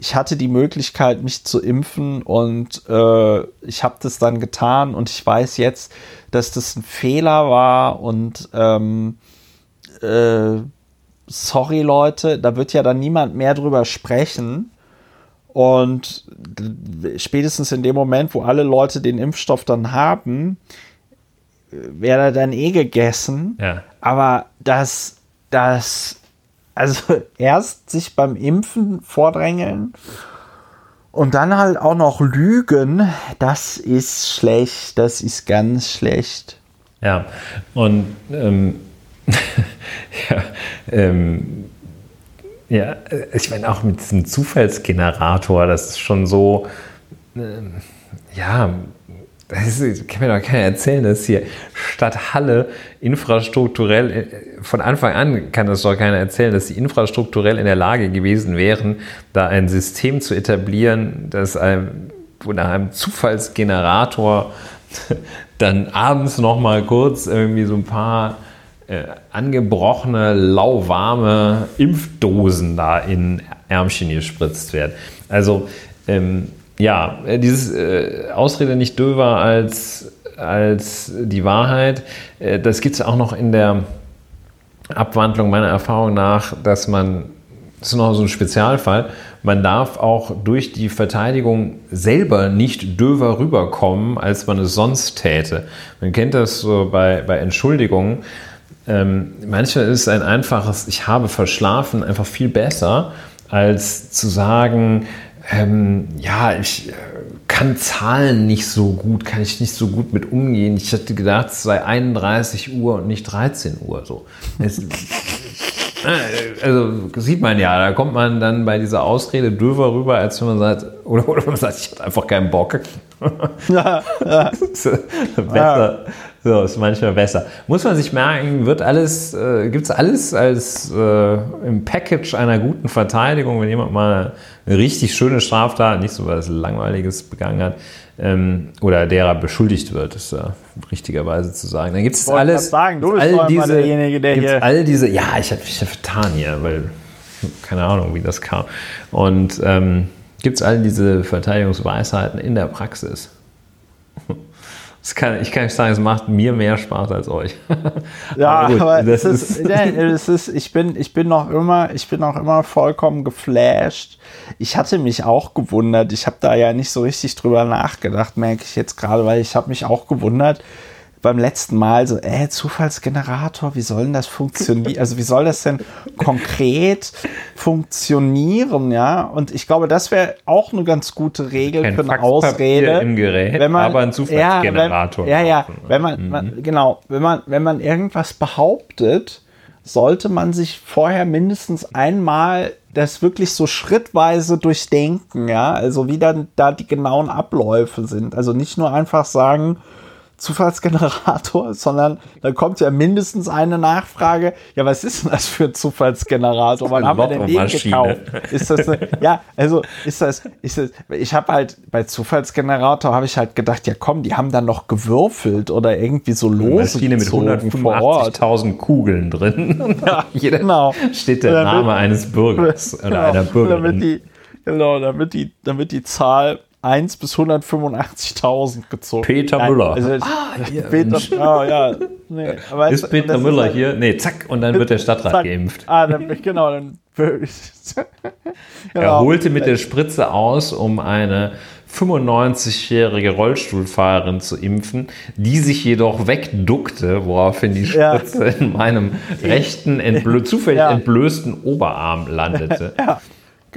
ich hatte die Möglichkeit, mich zu impfen und äh, ich habe das dann getan und ich weiß jetzt, dass das ein Fehler war und ähm, äh, sorry Leute, da wird ja dann niemand mehr drüber sprechen. Und spätestens in dem Moment, wo alle Leute den Impfstoff dann haben, wäre er dann eh gegessen. Ja. Aber das, das, also [LAUGHS] erst sich beim Impfen vordrängeln und dann halt auch noch lügen, das ist schlecht, das ist ganz schlecht. Ja, und ähm, [LAUGHS] ja, ähm, ja, äh, ich meine auch mit diesem Zufallsgenerator, das ist schon so, äh, ja, das ist, kann mir doch keiner erzählen, dass hier Stadt Halle infrastrukturell, äh, von Anfang an kann das doch keiner erzählen, dass sie infrastrukturell in der Lage gewesen wären, da ein System zu etablieren, das einem, wo nach einem Zufallsgenerator [LAUGHS] dann abends nochmal kurz irgendwie so ein paar äh, angebrochene, lauwarme Impfdosen da in Ärmchen gespritzt werden. Also Ähm, ja, äh, dieses äh, Ausrede nicht döver als, als die Wahrheit, äh, das gibt es auch noch in der Abwandlung meiner Erfahrung nach, dass man, das ist noch so ein Spezialfall, man darf auch durch die Verteidigung selber nicht döver rüberkommen, als man es sonst täte. Man kennt das so bei, bei Entschuldigungen. Ähm, manchmal ist ein einfaches Ich habe verschlafen einfach viel besser, als zu sagen, ähm, ja, ich äh, kann Zahlen nicht so gut, kann ich nicht so gut mit umgehen. Ich hatte gedacht, es sei 31 Uhr und nicht 13 Uhr. So. Es, [LAUGHS] also sieht man ja, da kommt man dann bei dieser Ausrede döver rüber, als wenn man sagt, [LAUGHS] oder, oder man sagt, ich hatte einfach keinen Bock. [LAUGHS] Ja, ja. besser. Ja. So, ist manchmal besser. Muss man sich merken, wird alles, äh, gibt es alles als äh, im Package einer guten Verteidigung, wenn jemand mal eine richtig schöne Straftat, nicht so was Langweiliges begangen hat, ähm, oder derer beschuldigt wird, ist ja richtigerweise zu sagen. Dann gibt es alles. Sagen, du bist all diese, derjenige, der hier. All diese, ja, ich habe mich vertan hier, weil keine Ahnung, wie das kam. Und ähm, gibt es all diese Verteidigungsweisheiten in der Praxis. Kann, ich kann nicht sagen, es macht mir mehr Spaß als euch. [LAUGHS] Ja, aber, gut, aber das ist, ich bin, ich bin noch immer, ich bin noch immer vollkommen geflasht. Ich hatte mich auch gewundert. Ich habe da ja nicht so richtig drüber nachgedacht, merke ich jetzt gerade, weil ich habe mich auch gewundert, beim letzten Mal so, äh, Zufallsgenerator, wie soll denn das funktionieren? Also wie soll das denn konkret funktionieren, ja? Und ich glaube, das wäre auch eine ganz gute Regel Kein für eine Ausrede. im Gerät, wenn man, aber ein Zufallsgenerator. Ja, wenn, ja, ja, wenn man, mhm. man, genau, wenn man, wenn man irgendwas behauptet, sollte man sich vorher mindestens einmal das wirklich so schrittweise durchdenken, ja? Also wie dann da die genauen Abläufe sind. Also nicht nur einfach sagen, Zufallsgenerator, [LAUGHS] sondern dann kommt ja mindestens eine Nachfrage, ja, was ist denn das für ein Zufallsgenerator? Wann haben wir denn den gekauft? Ist das eine, ja, also ist das, ist das, ich habe halt bei Zufallsgenerator habe ich halt gedacht, ja komm, die haben dann noch gewürfelt oder irgendwie so los. Maschine mit 185.000 Kugeln drin. [LAUGHS] Ja, [LAUGHS] genau. steht der damit, Name eines Bürgers oder genau, einer Bürgerin. Damit die, genau, damit die, damit die Zahl 1 bis 185.000 gezogen. Peter Nein, Müller. Also, ah, hier. Peter, oh, ja. Nee, aber ist Peter Müller ist hier? Nee, zack, und dann wird der Stadtrat zack. geimpft. Ah, dann, genau, dann. [LAUGHS] genau. Er holte mit der Spritze aus, um eine 95-jährige Rollstuhlfahrerin zu impfen, die sich jedoch wegduckte, woraufhin die Spritze ja. in meinem [LAUGHS] rechten, entblö zufällig ja. entblößten Oberarm landete. [LAUGHS] Ja.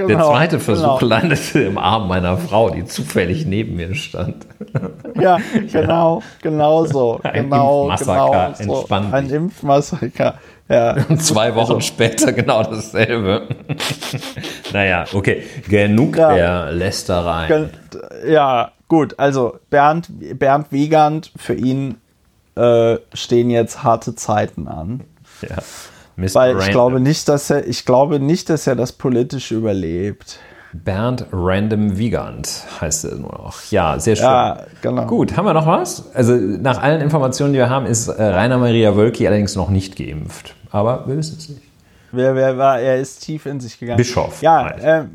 Genau, der zweite Versuch genau. landete im Arm meiner Frau, die zufällig neben mir stand. [LAUGHS] Ja, genau, genau so. Ein genau, Impfmassaker genau so. Ein Impfmassaker. Ja. Und zwei Wochen also. später [LAUGHS] genau dasselbe. naja, okay. Genug ja. der Lästerei. Ja, gut. Also Bernd, Bernd Wiegand, für ihn äh, stehen jetzt harte Zeiten an. Ja. Mr. Weil ich glaube nicht, dass er, ich glaube nicht, dass er das politisch überlebt. Bernd Random Wiegand heißt er nur noch. Ja, sehr schön. Ja, genau. Gut, haben wir noch was? Also nach allen Informationen, die wir haben, ist äh, Rainer Maria Wölki allerdings noch nicht geimpft. Aber wir wissen es nicht. Wer, wer war? Er ist tief in sich gegangen. Bischof. Ja, äh, äh,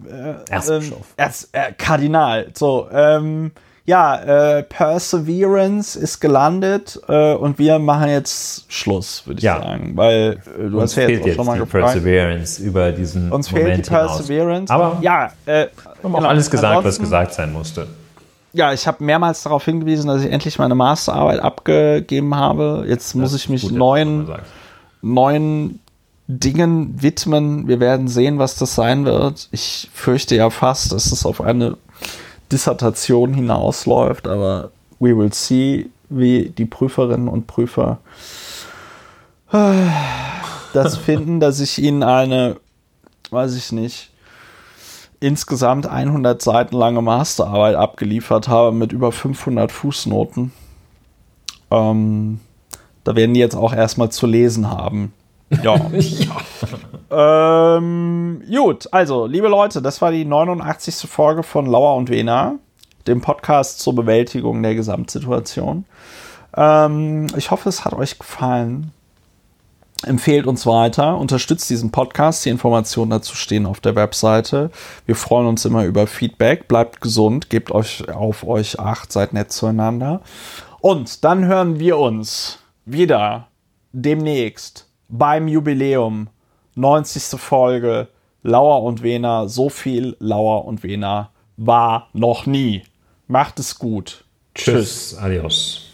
Erzbischof. Ähm, Erz, äh, Kardinal. So, ähm, ja, äh, Perseverance ist gelandet äh, und wir machen jetzt Schluss, würde ich ja. sagen. Weil äh, du Uns hast ja jetzt, auch schon mal gefragt. Perseverance über diesen Uns Moment fehlt die Perseverance. Hinaus. Aber ja, äh, haben auch genau. alles gesagt, was gesagt sein musste. Ja, ich habe mehrmals darauf hingewiesen, dass ich endlich meine Masterarbeit abgegeben habe. Jetzt muss ich mich gut, neuen, neuen Dingen widmen. Wir werden sehen, was das sein wird. Ich fürchte ja fast, dass es auf eine Dissertation hinausläuft, aber we will see, wie die Prüferinnen und Prüfer das [LAUGHS] finden, dass ich ihnen eine, weiß ich nicht, insgesamt 100 Seiten lange Masterarbeit abgeliefert habe mit über 500 Fußnoten. Ähm, da werden die jetzt auch erstmal zu lesen haben. Ja. [LAUGHS] ja. Ähm, gut, also, liebe Leute, das war die 89. Folge von Lauer und Wena, dem Podcast zur Bewältigung der Gesamtsituation. Ähm, ich hoffe, es hat euch gefallen. Empfehlt uns weiter, unterstützt diesen Podcast. Die Informationen dazu stehen auf der Webseite. Wir freuen uns immer über Feedback. Bleibt gesund, gebt euch auf euch acht, seid nett zueinander. Und dann hören wir uns wieder demnächst beim Jubiläum. 90. Folge. Lauer und Wena. So viel Lauer und Wena war noch nie. Macht es gut. Tschüss. Tschüss. Adios.